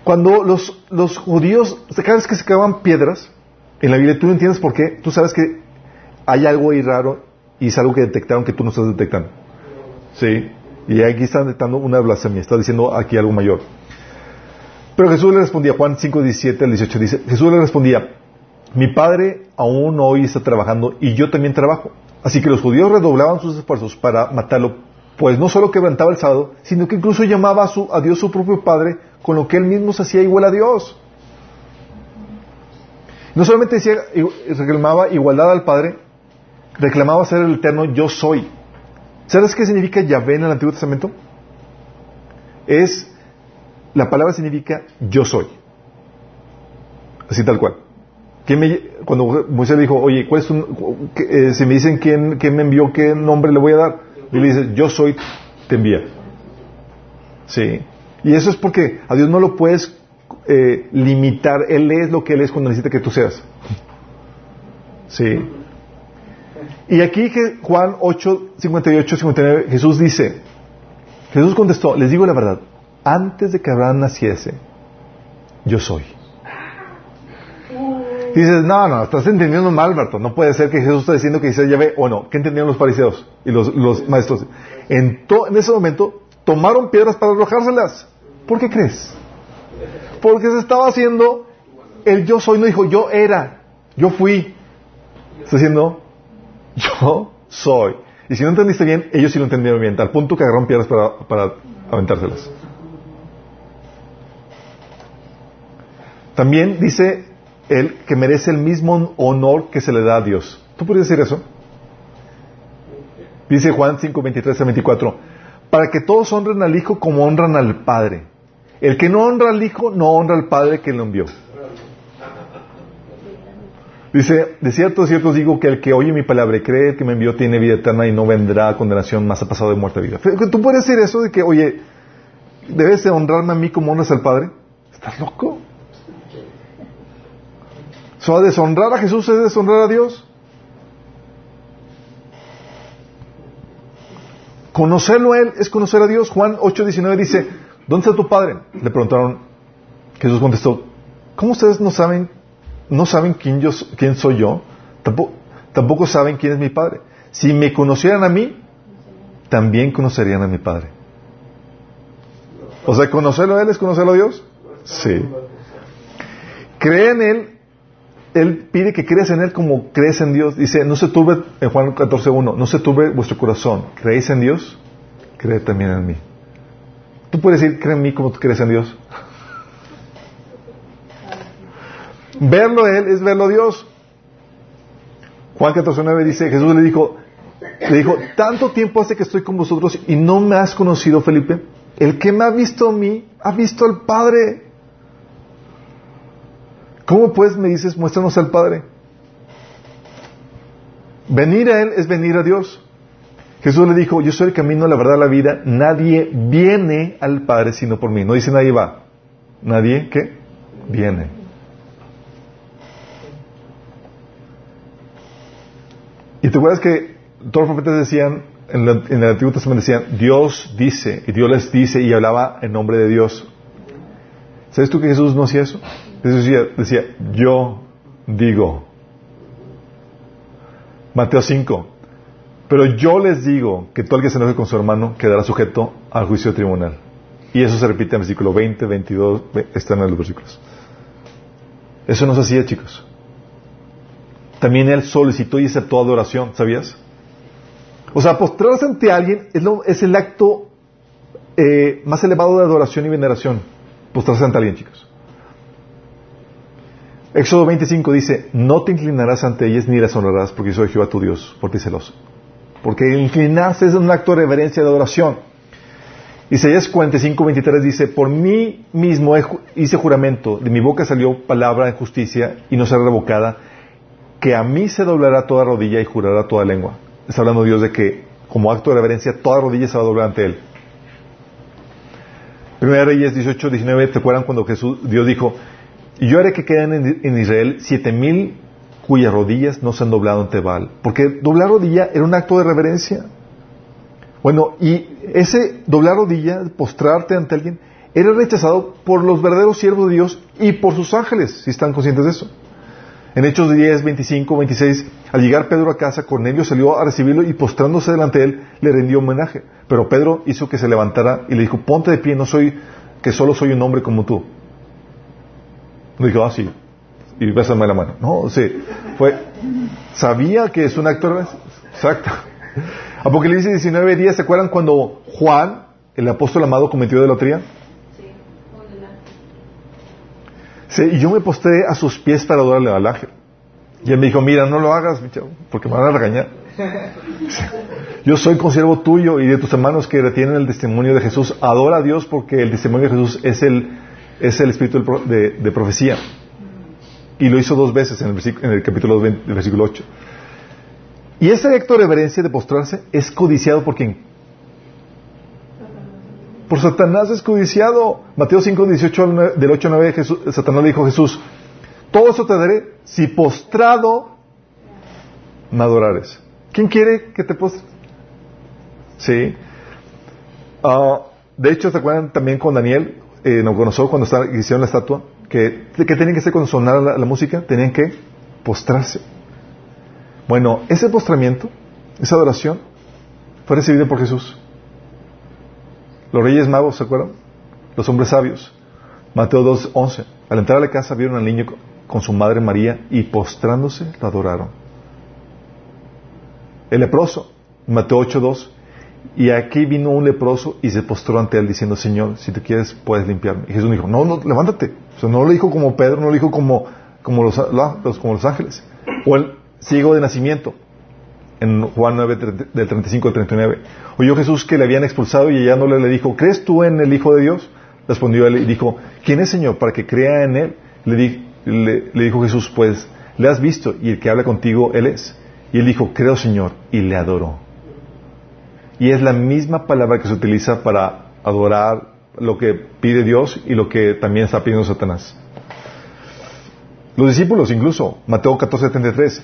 Cuando los, los judíos, cada vez que se clavan piedras, en la Biblia tú no entiendes por qué, tú sabes que hay algo ahí raro y es algo que detectaron que tú no estás detectando. ¿Sí? Y aquí están detectando una blasfemia, está diciendo aquí algo mayor. Pero Jesús le respondía, Juan 5, 17 al 18 dice, Jesús le respondía, mi padre aún hoy está trabajando y yo también trabajo. Así que los judíos redoblaban sus esfuerzos para matarlo, pues no solo quebrantaba el sábado, sino que incluso llamaba a, su, a Dios su propio Padre, con lo que él mismo se hacía igual a Dios. No solamente decía, reclamaba igualdad al Padre, reclamaba ser el eterno yo soy. ¿Sabes qué significa Yahvé en el Antiguo Testamento? Es, la palabra significa yo soy. Así tal cual. Me, cuando Moisés le dijo, oye, ¿cuál eh, si me dicen quién, me envió, qué nombre le voy a dar, y le dice, yo soy, te envía. Sí. Y eso es porque a Dios no lo puedes eh, limitar. Él es lo que Él es cuando necesita que tú seas. Sí. Y aquí Juan 8, 58, 59, Jesús dice, Jesús contestó, les digo la verdad, antes de que Abraham naciese, yo soy. Dices, no, no, estás entendiendo mal, Alberto. No puede ser que Jesús está diciendo que dice ve o no. ¿Qué entendieron los fariseos y los, los maestros? En, en ese momento tomaron piedras para arrojárselas. ¿Por qué crees? Porque se estaba haciendo el yo soy, no dijo yo era, yo fui. Está diciendo yo soy. Y si no entendiste bien, ellos sí lo entendieron bien, tal punto que agarraron piedras para, para aventárselas. También dice él que merece el mismo honor que se le da a Dios. ¿Tú puedes decir eso? Dice Juan 5, 23 a 24, para que todos honren al Hijo como honran al Padre. El que no honra al Hijo no honra al Padre que lo envió. Dice, de cierto, de cierto digo que el que oye mi palabra y cree que me envió tiene vida eterna y no vendrá condenación, más ha pasado de muerte a vida. ¿Tú puedes decir eso de que, oye, debes de honrarme a mí como honras al Padre? ¿Estás loco? ¿So, deshonrar a Jesús es deshonrar a Dios? Conocerlo a Él es conocer a Dios. Juan 8:19 dice, ¿dónde está tu Padre? Le preguntaron. Jesús contestó, ¿cómo ustedes no saben no saben quién, yo, quién soy yo, tampoco, tampoco saben quién es mi Padre. Si me conocieran a mí, también conocerían a mi Padre. O sea, conocerlo a Él es conocerlo a Dios. Sí. Cree en Él. Él pide que creas en Él como crees en Dios. Dice, no se turbe, en Juan 14.1, no se turbe vuestro corazón. ¿Creéis en Dios? Cree también en mí. Tú puedes decir, cree en mí como tú crees en Dios. Verlo Él es verlo Dios. Juan 14.9 dice, Jesús le dijo, le dijo, tanto tiempo hace que estoy con vosotros y no me has conocido, Felipe. El que me ha visto a mí, ha visto al Padre. ¿Cómo pues me dices, muéstranos al Padre? Venir a Él es venir a Dios. Jesús le dijo, yo soy el camino, la verdad, la vida. Nadie viene al Padre sino por mí. No dice nadie va. Nadie, ¿qué? viene. Y te acuerdas que todos los profetas decían, en, la- en el Antiguo Testamento decían, Dios dice, y Dios les dice, y hablaba en nombre de Dios. ¿Sabes tú que Jesús no hacía eso? Decía, decía, yo digo. Mateo 5. Pero yo les digo que todo el que se enoje con su hermano quedará sujeto al juicio tribunal. Y eso se repite en versículo 20, 22, ve- están en los versículos. Eso no se hacía, chicos. También él solicitó y aceptó adoración, ¿sabías? O sea, postrarse ante alguien es el acto eh, más elevado de adoración y veneración. Postrarse ante alguien, chicos. Éxodo 25 dice, no te inclinarás ante ellas ni las honrarás porque soy Jehová tu Dios, por ti celoso. Porque inclinarse es un acto de reverencia de adoración. Isaías 45, 23 dice, por mí mismo hice juramento, de mi boca salió palabra en justicia y no será revocada, que a mí se doblará toda rodilla y jurará toda lengua. Está hablando Dios de que como acto de reverencia toda rodilla se va a doblar ante Él. Primera Reyes 18, 19, ¿te acuerdan cuando Jesús, Dios dijo, y yo haré que queden en, Israel siete mil cuyas rodillas no se han doblado ante Baal? Porque doblar rodilla era un acto de reverencia. Bueno, y ese doblar rodilla, postrarte ante alguien, era rechazado por los verdaderos siervos de Dios y por sus ángeles, si están conscientes de eso. En Hechos 10, 25, 26, al llegar Pedro a casa, Cornelio salió a recibirlo y postrándose delante de él, le rindió homenaje. Pero Pedro hizo que se levantara y le dijo, ponte de pie, no soy, que solo soy un hombre como tú. Le dijo, ah, sí, y bésame la mano. No, sí, fue, sabía que es un acto. Exacto. Apocalipsis 19 días, ¿se acuerdan cuando Juan, el apóstol amado, cometió idolatría? Sí, y yo me postré a sus pies para adorarle al ángel. Y él me dijo, mira, no lo hagas, porque me van a regañar. Yo soy consiervo tuyo y de tus hermanos que retienen el testimonio de Jesús. Adora a Dios porque el testimonio de Jesús es el, es el espíritu de, profecía. Y lo hizo dos veces en el, capítulo 20, del versículo 8. Y ese acto de reverencia de postrarse es codiciado por quién? Por Satanás es codiciado. Mateo 5, 18, al nueve- del 8 al 9, Jesús- Satanás le dijo a Jesús, todo eso te daré si postrado me adorares. ¿Quién quiere que te postres? Sí. Ah, de hecho, ¿se acuerdan también con Daniel, eh, Nabucodonosor, cuando estaba- hicieron la estatua? Que, ¿Qué tenían que hacer cuando sonara la, música? Tenían que postrarse. Bueno, ese postramiento, esa adoración, fue recibida por Jesús. Los reyes magos, ¿se acuerdan? Los hombres sabios. Mateo 2, 11. Al entrar a la casa vieron al niño con- su madre María y postrándose lo adoraron. El leproso, Mateo 8, 2. Y aquí vino un leproso y se postró ante él diciendo, Señor, si tú quieres puedes limpiarme. Y Jesús dijo, no, no, levántate. O sea, no lo dijo como Pedro, no lo dijo como, como, los, como los ángeles. O el ciego de nacimiento, en Juan 9, tre- del 35 al 39. Oyó Jesús que le habían expulsado y hallándole le dijo, ¿crees tú en el Hijo de Dios? Respondió él y dijo, ¿quién es Señor para que crea en él? Le- le dijo Jesús, pues, le has visto y el que habla contigo, él es. Y él dijo, creo Señor, y le adoró. Y es la misma palabra que se utiliza para adorar lo que pide Dios y lo que también está pidiendo Satanás. Los discípulos incluso, Mateo 14, 73.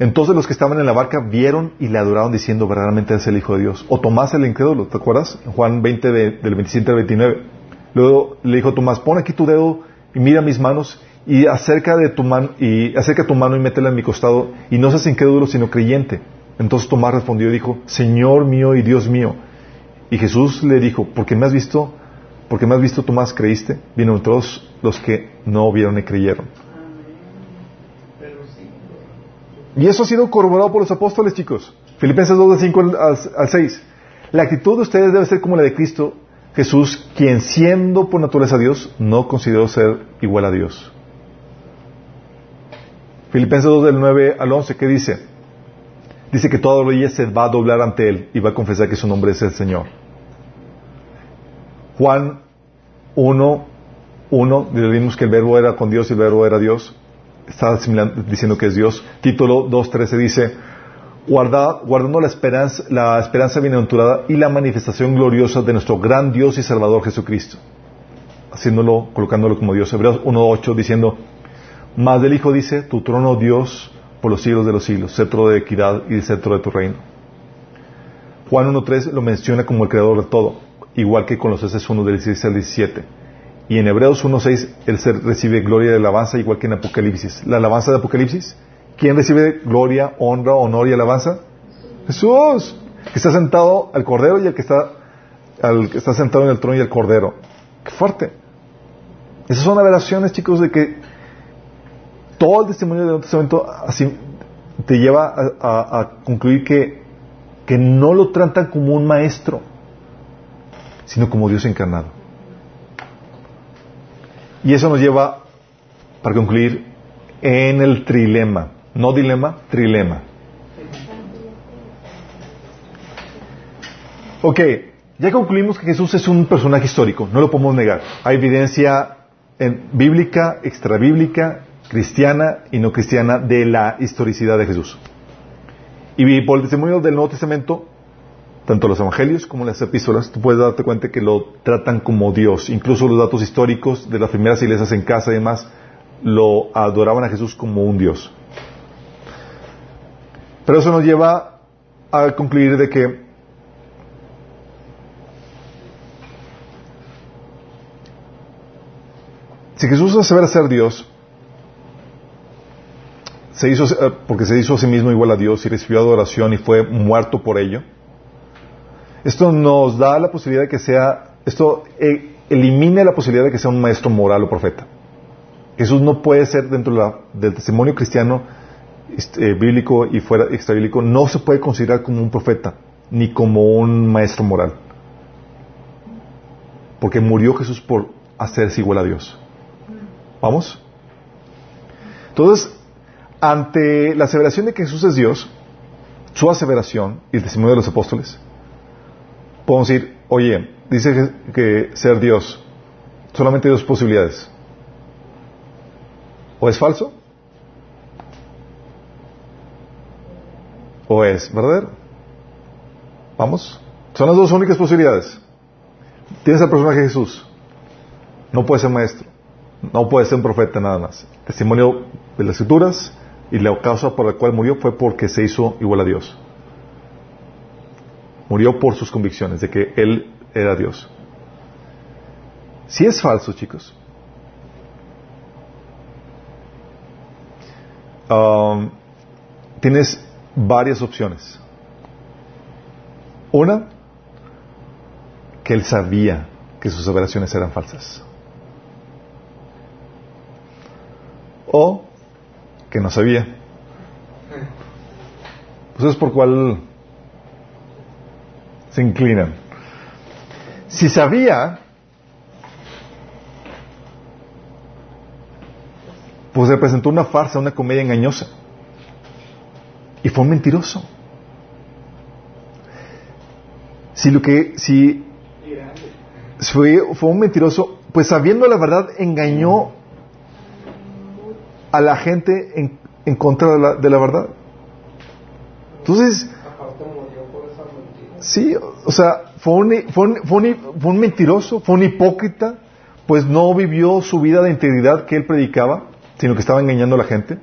Entonces los que estaban en la barca vieron y le adoraron diciendo verdaderamente es el Hijo de Dios. O Tomás el incrédulo, ¿te acuerdas? Juan 20 de- del 27 al 29. Luego le dijo Tomás, pon aquí tu dedo y mira mis manos y acerca de tu mano y acerca tu mano y métela en mi costado y no seas incrédulo sino creyente. Entonces Tomás respondió y dijo, Señor mío y Dios mío. Y Jesús le dijo, porque me has visto, porque me has visto Tomás creíste, todos los que no vieron y creyeron. Y eso ha sido corroborado por los apóstoles, chicos. Filipenses 2, de 5 al, al 6. La actitud de ustedes debe ser como la de Cristo Jesús, quien siendo por naturaleza Dios, no consideró ser igual a Dios. Filipenses 2 del 9 al 11, ¿qué dice? Dice que toda rodilla se va a doblar ante Él y va a confesar que su nombre es el Señor. Juan 1, 1, vimos que el verbo era con Dios y el verbo era Dios. Está diciendo que es Dios. Título 2.13 dice, "Guarda- guardando la esperanza, la esperanza bienaventurada y la manifestación gloriosa de nuestro gran Dios y Salvador Jesucristo. haciéndolo, colocándolo como Dios. Hebreos 1.8 diciendo, más del Hijo dice, tu trono Dios por los siglos de los siglos, cetro de equidad y cetro de tu reino. Juan 1.3 lo menciona como el creador de todo, igual que con los S 1 del 16 al 17. Y en Hebreos 1.6 Él se recibe gloria y alabanza, igual que en Apocalipsis. La alabanza de Apocalipsis, ¿quién recibe gloria, honra, honor y alabanza? Jesús, que está sentado al Cordero y el que está, al que está sentado en el trono y el Cordero. ¡Qué fuerte! Esas son revelaciones, chicos, de que todo el testimonio del Nuevo Testamento así te lleva a, concluir que, que no lo tratan como un maestro, sino como Dios encarnado. Y eso nos lleva, para concluir, en el trilema. No dilema, trilema. Ok, ya concluimos que Jesús es un personaje histórico, no lo podemos negar. Hay evidencia en- bíblica, extrabíblica, cristiana y no cristiana de la historicidad de Jesús. Y por el testimonio del Nuevo Testamento, tanto los evangelios como las epístolas, tú puedes darte cuenta que lo tratan como Dios. Incluso los datos históricos de las primeras iglesias en casa y demás lo adoraban a Jesús como un Dios. Pero eso nos lleva a concluir de que si Jesús asevera ser Dios, se hizo, eh, porque se hizo a sí mismo igual a Dios y recibió adoración y fue muerto por ello. Esto nos da la posibilidad de que sea, esto eh, elimina la posibilidad de que sea un maestro moral o profeta. Jesús no puede ser dentro del testimonio cristiano, este, eh, bíblico y fuera extrabíblico, no se puede considerar como un profeta ni como un maestro moral. Porque murió Jesús por hacerse igual a Dios. ¿Vamos? Entonces, ante la aseveración de que Jesús es Dios, su aseveración y el testimonio de los apóstoles, podemos decir, oye, dice que, ser Dios, solamente hay dos posibilidades. O es falso, o es verdadero. ¿Vamos? Son las dos únicas posibilidades. Tienes al personaje Jesús. No puede ser maestro. No puede ser un profeta nada más. Testimonio de las escrituras y la causa por la cual murió fue porque se hizo igual a Dios. Murió por sus convicciones de que Él era Dios. Si es falso, chicos, um, tienes varias opciones. Una, que Él sabía que sus operaciones eran falsas. O que no sabía. Pues es por cuál se inclinan. Si sabía, pues representó una farsa, una comedia engañosa. Y fue un mentiroso. Si lo que, si fue, fue un mentiroso, pues sabiendo la verdad engañó a la gente en, en contra de la, de la verdad. Entonces, sí, o sea, fue un, fue, un, fue, un, fue un mentiroso, fue un hipócrita, pues no vivió su vida de integridad que él predicaba, sino que estaba engañando a la gente.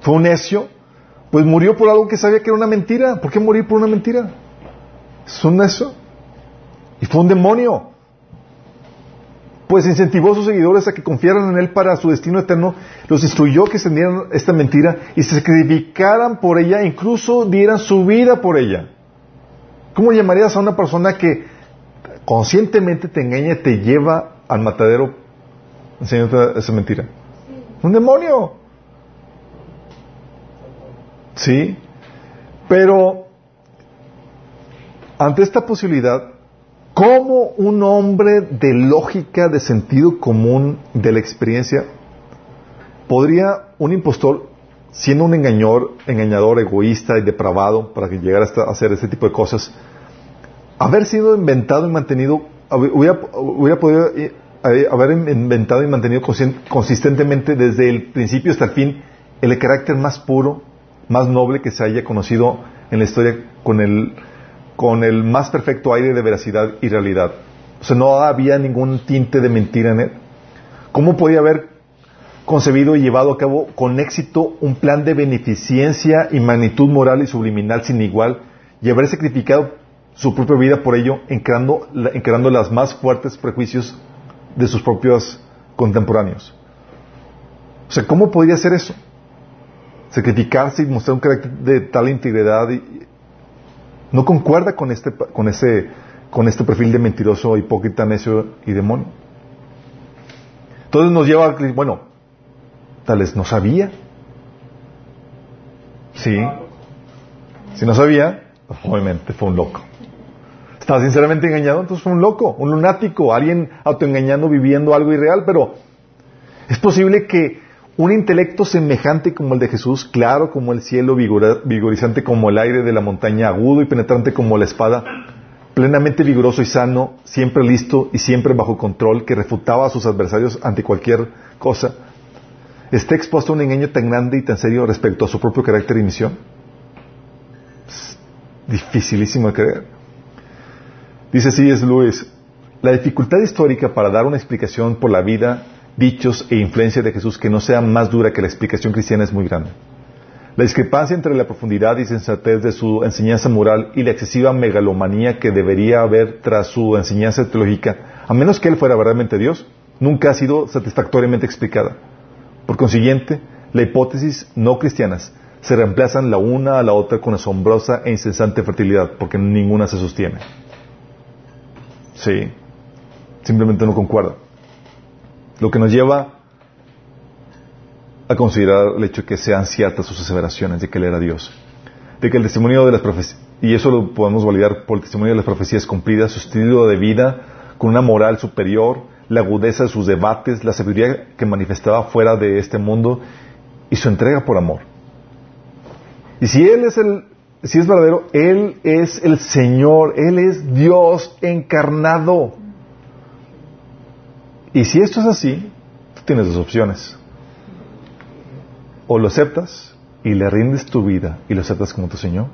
Fue un necio, pues murió por algo que sabía que era una mentira. ¿Por qué morir por una mentira? Es un necio. Y fue un demonio. Pues incentivó a sus seguidores a que confiaran en él para su destino eterno, los instruyó que extendieran esta mentira y se sacrificaran por ella, incluso dieran su vida por ella. ¿Cómo llamarías a una persona que conscientemente te engaña y te lleva al matadero enseñándote esa mentira? Un demonio. Sí. Pero ante esta posibilidad, ¿cómo un hombre de lógica, de sentido común, de la experiencia, podría un impostor, siendo un engañador, engañador, egoísta y depravado, para que llegara a hacer ese tipo de cosas, haber sido inventado y mantenido, hubiera, hubiera podido eh, eh, haber inventado y mantenido consistentemente desde el principio hasta el fin el carácter más puro, más noble que se haya conocido en la historia con el, con el más perfecto aire de veracidad y realidad. O sea, no había ningún tinte de mentira en él. ¿Cómo podía haber concebido y llevado a cabo con éxito un plan de beneficencia y magnitud moral y subliminal sin igual y haber sacrificado su propia vida por ello, encarando, encarando los más fuertes prejuicios de sus propios contemporáneos? O sea, ¿cómo podría hacer eso? Sacrificarse y mostrar un carácter de tal integridad y, no concuerda con este, con ese, con este perfil de mentiroso, hipócrita, necio y demonio. Entonces nos lleva a, bueno, tal vez no sabía. Sí. Si no sabía, obviamente fue un loco. Estaba sinceramente engañado, entonces fue un loco, un lunático, alguien autoengañando, viviendo algo irreal, pero es posible que un intelecto semejante como el de Jesús, claro como el cielo, vigorizante como el aire de la montaña, agudo y penetrante como la espada, plenamente vigoroso y sano, siempre listo y siempre bajo control, que refutaba a sus adversarios ante cualquier cosa, esté expuesto a un engaño tan grande y tan serio respecto a su propio carácter y misión. Es dificilísimo de creer. Dice C.S. Lewis, la dificultad histórica para dar una explicación por la vida dichos e influencia de Jesús que no sea más dura que la explicación cristiana es muy grande. La discrepancia entre la profundidad y sensatez de su enseñanza moral y la excesiva megalomanía que debería haber tras su enseñanza teológica, a menos que él fuera verdaderamente Dios, nunca ha sido satisfactoriamente explicada. Por consiguiente, la hipótesis no cristianas se reemplazan la una a la otra con asombrosa e incesante fertilidad, porque ninguna se sostiene. Sí, simplemente no concuerda. Lo que nos lleva a considerar el hecho de que sean ciertas sus aseveraciones de que Él era Dios. De que el testimonio de las profecías, y eso lo podemos validar por el testimonio de las profecías cumplidas, su estilo de vida con una moral superior, la agudeza de sus debates, la sabiduría que manifestaba fuera de este mundo y su entrega por amor. Y si Él es el, si es verdadero, Él es el Señor, Él es Dios encarnado. Y si esto es así, tú tienes dos opciones. O lo aceptas y le rindes tu vida y lo aceptas como tu Señor,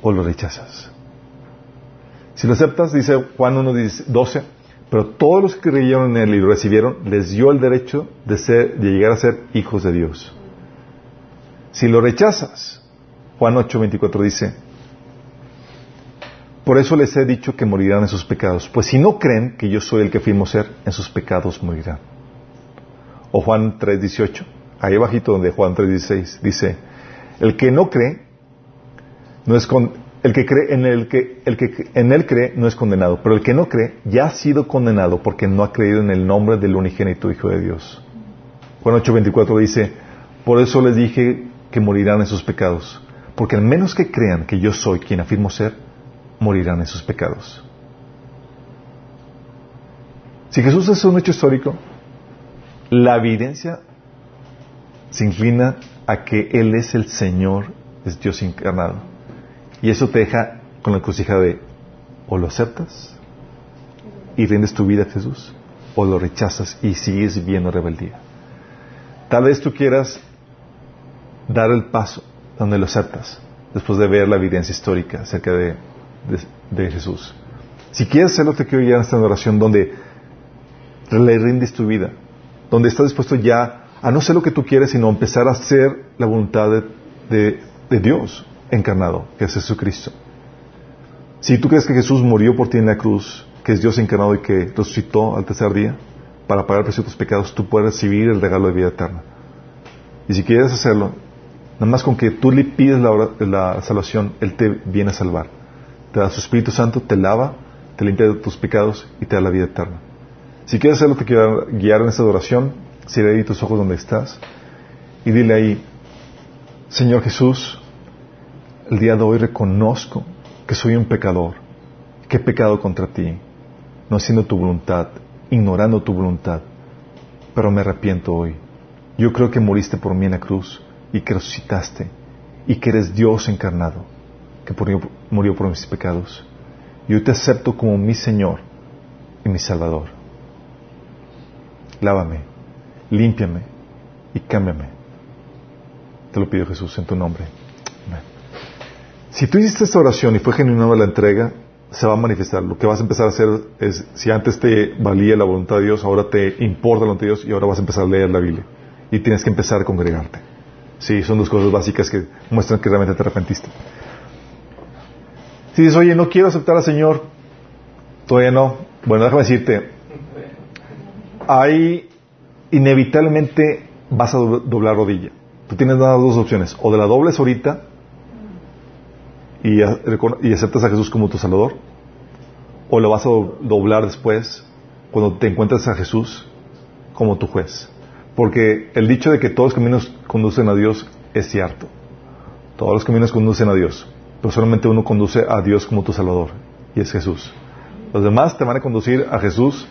o lo rechazas. Si lo aceptas, dice Juan 1.12, pero todos los que creyeron en él y lo recibieron, les dio el derecho de, ser, de llegar a ser hijos de Dios. Si lo rechazas, Juan 8.24 dice, por eso les he dicho que morirán en sus pecados, pues si no creen que yo soy el que afirmo ser, en sus pecados morirán. O Juan 3:18, ahí abajito donde Juan 3:16 dice, el que no cree no es con, el que cree en el que el que en él cree no es condenado, pero el que no cree ya ha sido condenado porque no ha creído en el nombre del unigénito Hijo de Dios. Juan 8:24 dice, por eso les dije que morirán en sus pecados, porque al menos que crean que yo soy quien afirmo ser, morirán en sus pecados. Si Jesús es un hecho histórico, la evidencia se inclina a que Él es el Señor, es Dios encarnado. Y eso te deja con la crucijada de o lo aceptas y rindes tu vida a Jesús, o lo rechazas y sigues viviendo rebeldía. Tal vez tú quieras dar el paso donde lo aceptas, después de ver la evidencia histórica acerca de de, Jesús. Si quieres hacerlo, te quiero guiar en esta oración donde le rindes tu vida, donde estás dispuesto ya a no ser lo que tú quieres, sino empezar a hacer la voluntad de, de Dios encarnado, que es Jesucristo. Si tú crees que Jesús murió por ti en la cruz, que es Dios encarnado y que resucitó al tercer día para pagar el precio de tus pecados, tú puedes recibir el regalo de vida eterna. Y si quieres hacerlo, nada más con que tú le pides la, la salvación, Él te viene a salvar te da su Espíritu Santo, te lava, te limpia de tus pecados y te da la vida eterna. Si quieres hacerlo, te quiero guiar en esta adoración. Cierra ahí tus ojos donde estás y dile ahí, Señor Jesús, el día de hoy reconozco que soy un pecador, que he pecado contra ti, no haciendo tu voluntad, ignorando tu voluntad, pero me arrepiento hoy. Yo creo que moriste por mí en la cruz y que resucitaste y que eres Dios encarnado murió por mis pecados. Yo te acepto como mi Señor y mi Salvador. Lávame, límpiame y cámbiame. Te lo pido Jesús en tu nombre. Si tú hiciste esta oración y fue genuina la entrega, se va a manifestar. Lo que vas a empezar a hacer es, si antes te valía la voluntad de Dios, ahora te importa la voluntad de Dios y ahora vas a empezar a leer la Biblia. Y tienes que empezar a congregarte. Sí, son dos cosas básicas que muestran que realmente te arrepentiste. Si dices, oye, no quiero aceptar al Señor, todavía no. Bueno, déjame decirte, hay inevitablemente vas a doblar rodilla. Tú tienes nada dos opciones, o de la dobles ahorita y, y aceptas a Jesús como tu Salvador, o lo vas a doblar después cuando te encuentres a Jesús como tu juez. Porque el dicho de que todos los caminos conducen a Dios es cierto. Todos los caminos conducen a Dios. Pero solamente uno conduce a Dios como tu Salvador. Y es Jesús. Los demás te van a conducir a Jesús,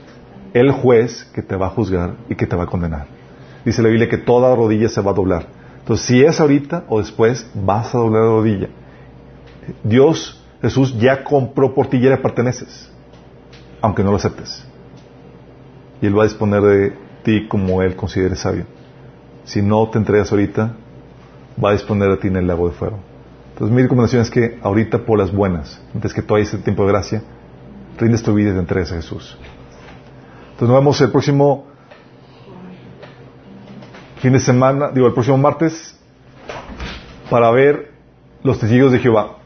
el juez que te va a juzgar y que te va a condenar. Dice la Biblia que toda rodilla se va a doblar. Entonces, si es ahorita o después, vas a doblar la rodilla. Dios, Jesús, ya compró por ti ya le perteneces. Aunque no lo aceptes. Y Él va a disponer de ti como Él considere sabio. Si no te entregas ahorita, va a disponer de ti en el lago de fuego. Entonces mi recomendación es que ahorita por las buenas, antes que todavía este tiempo de gracia, rindes tu vida y te entregues a Jesús. Entonces nos vemos el próximo fin de semana, digo el próximo martes, para ver los testigos de Jehová.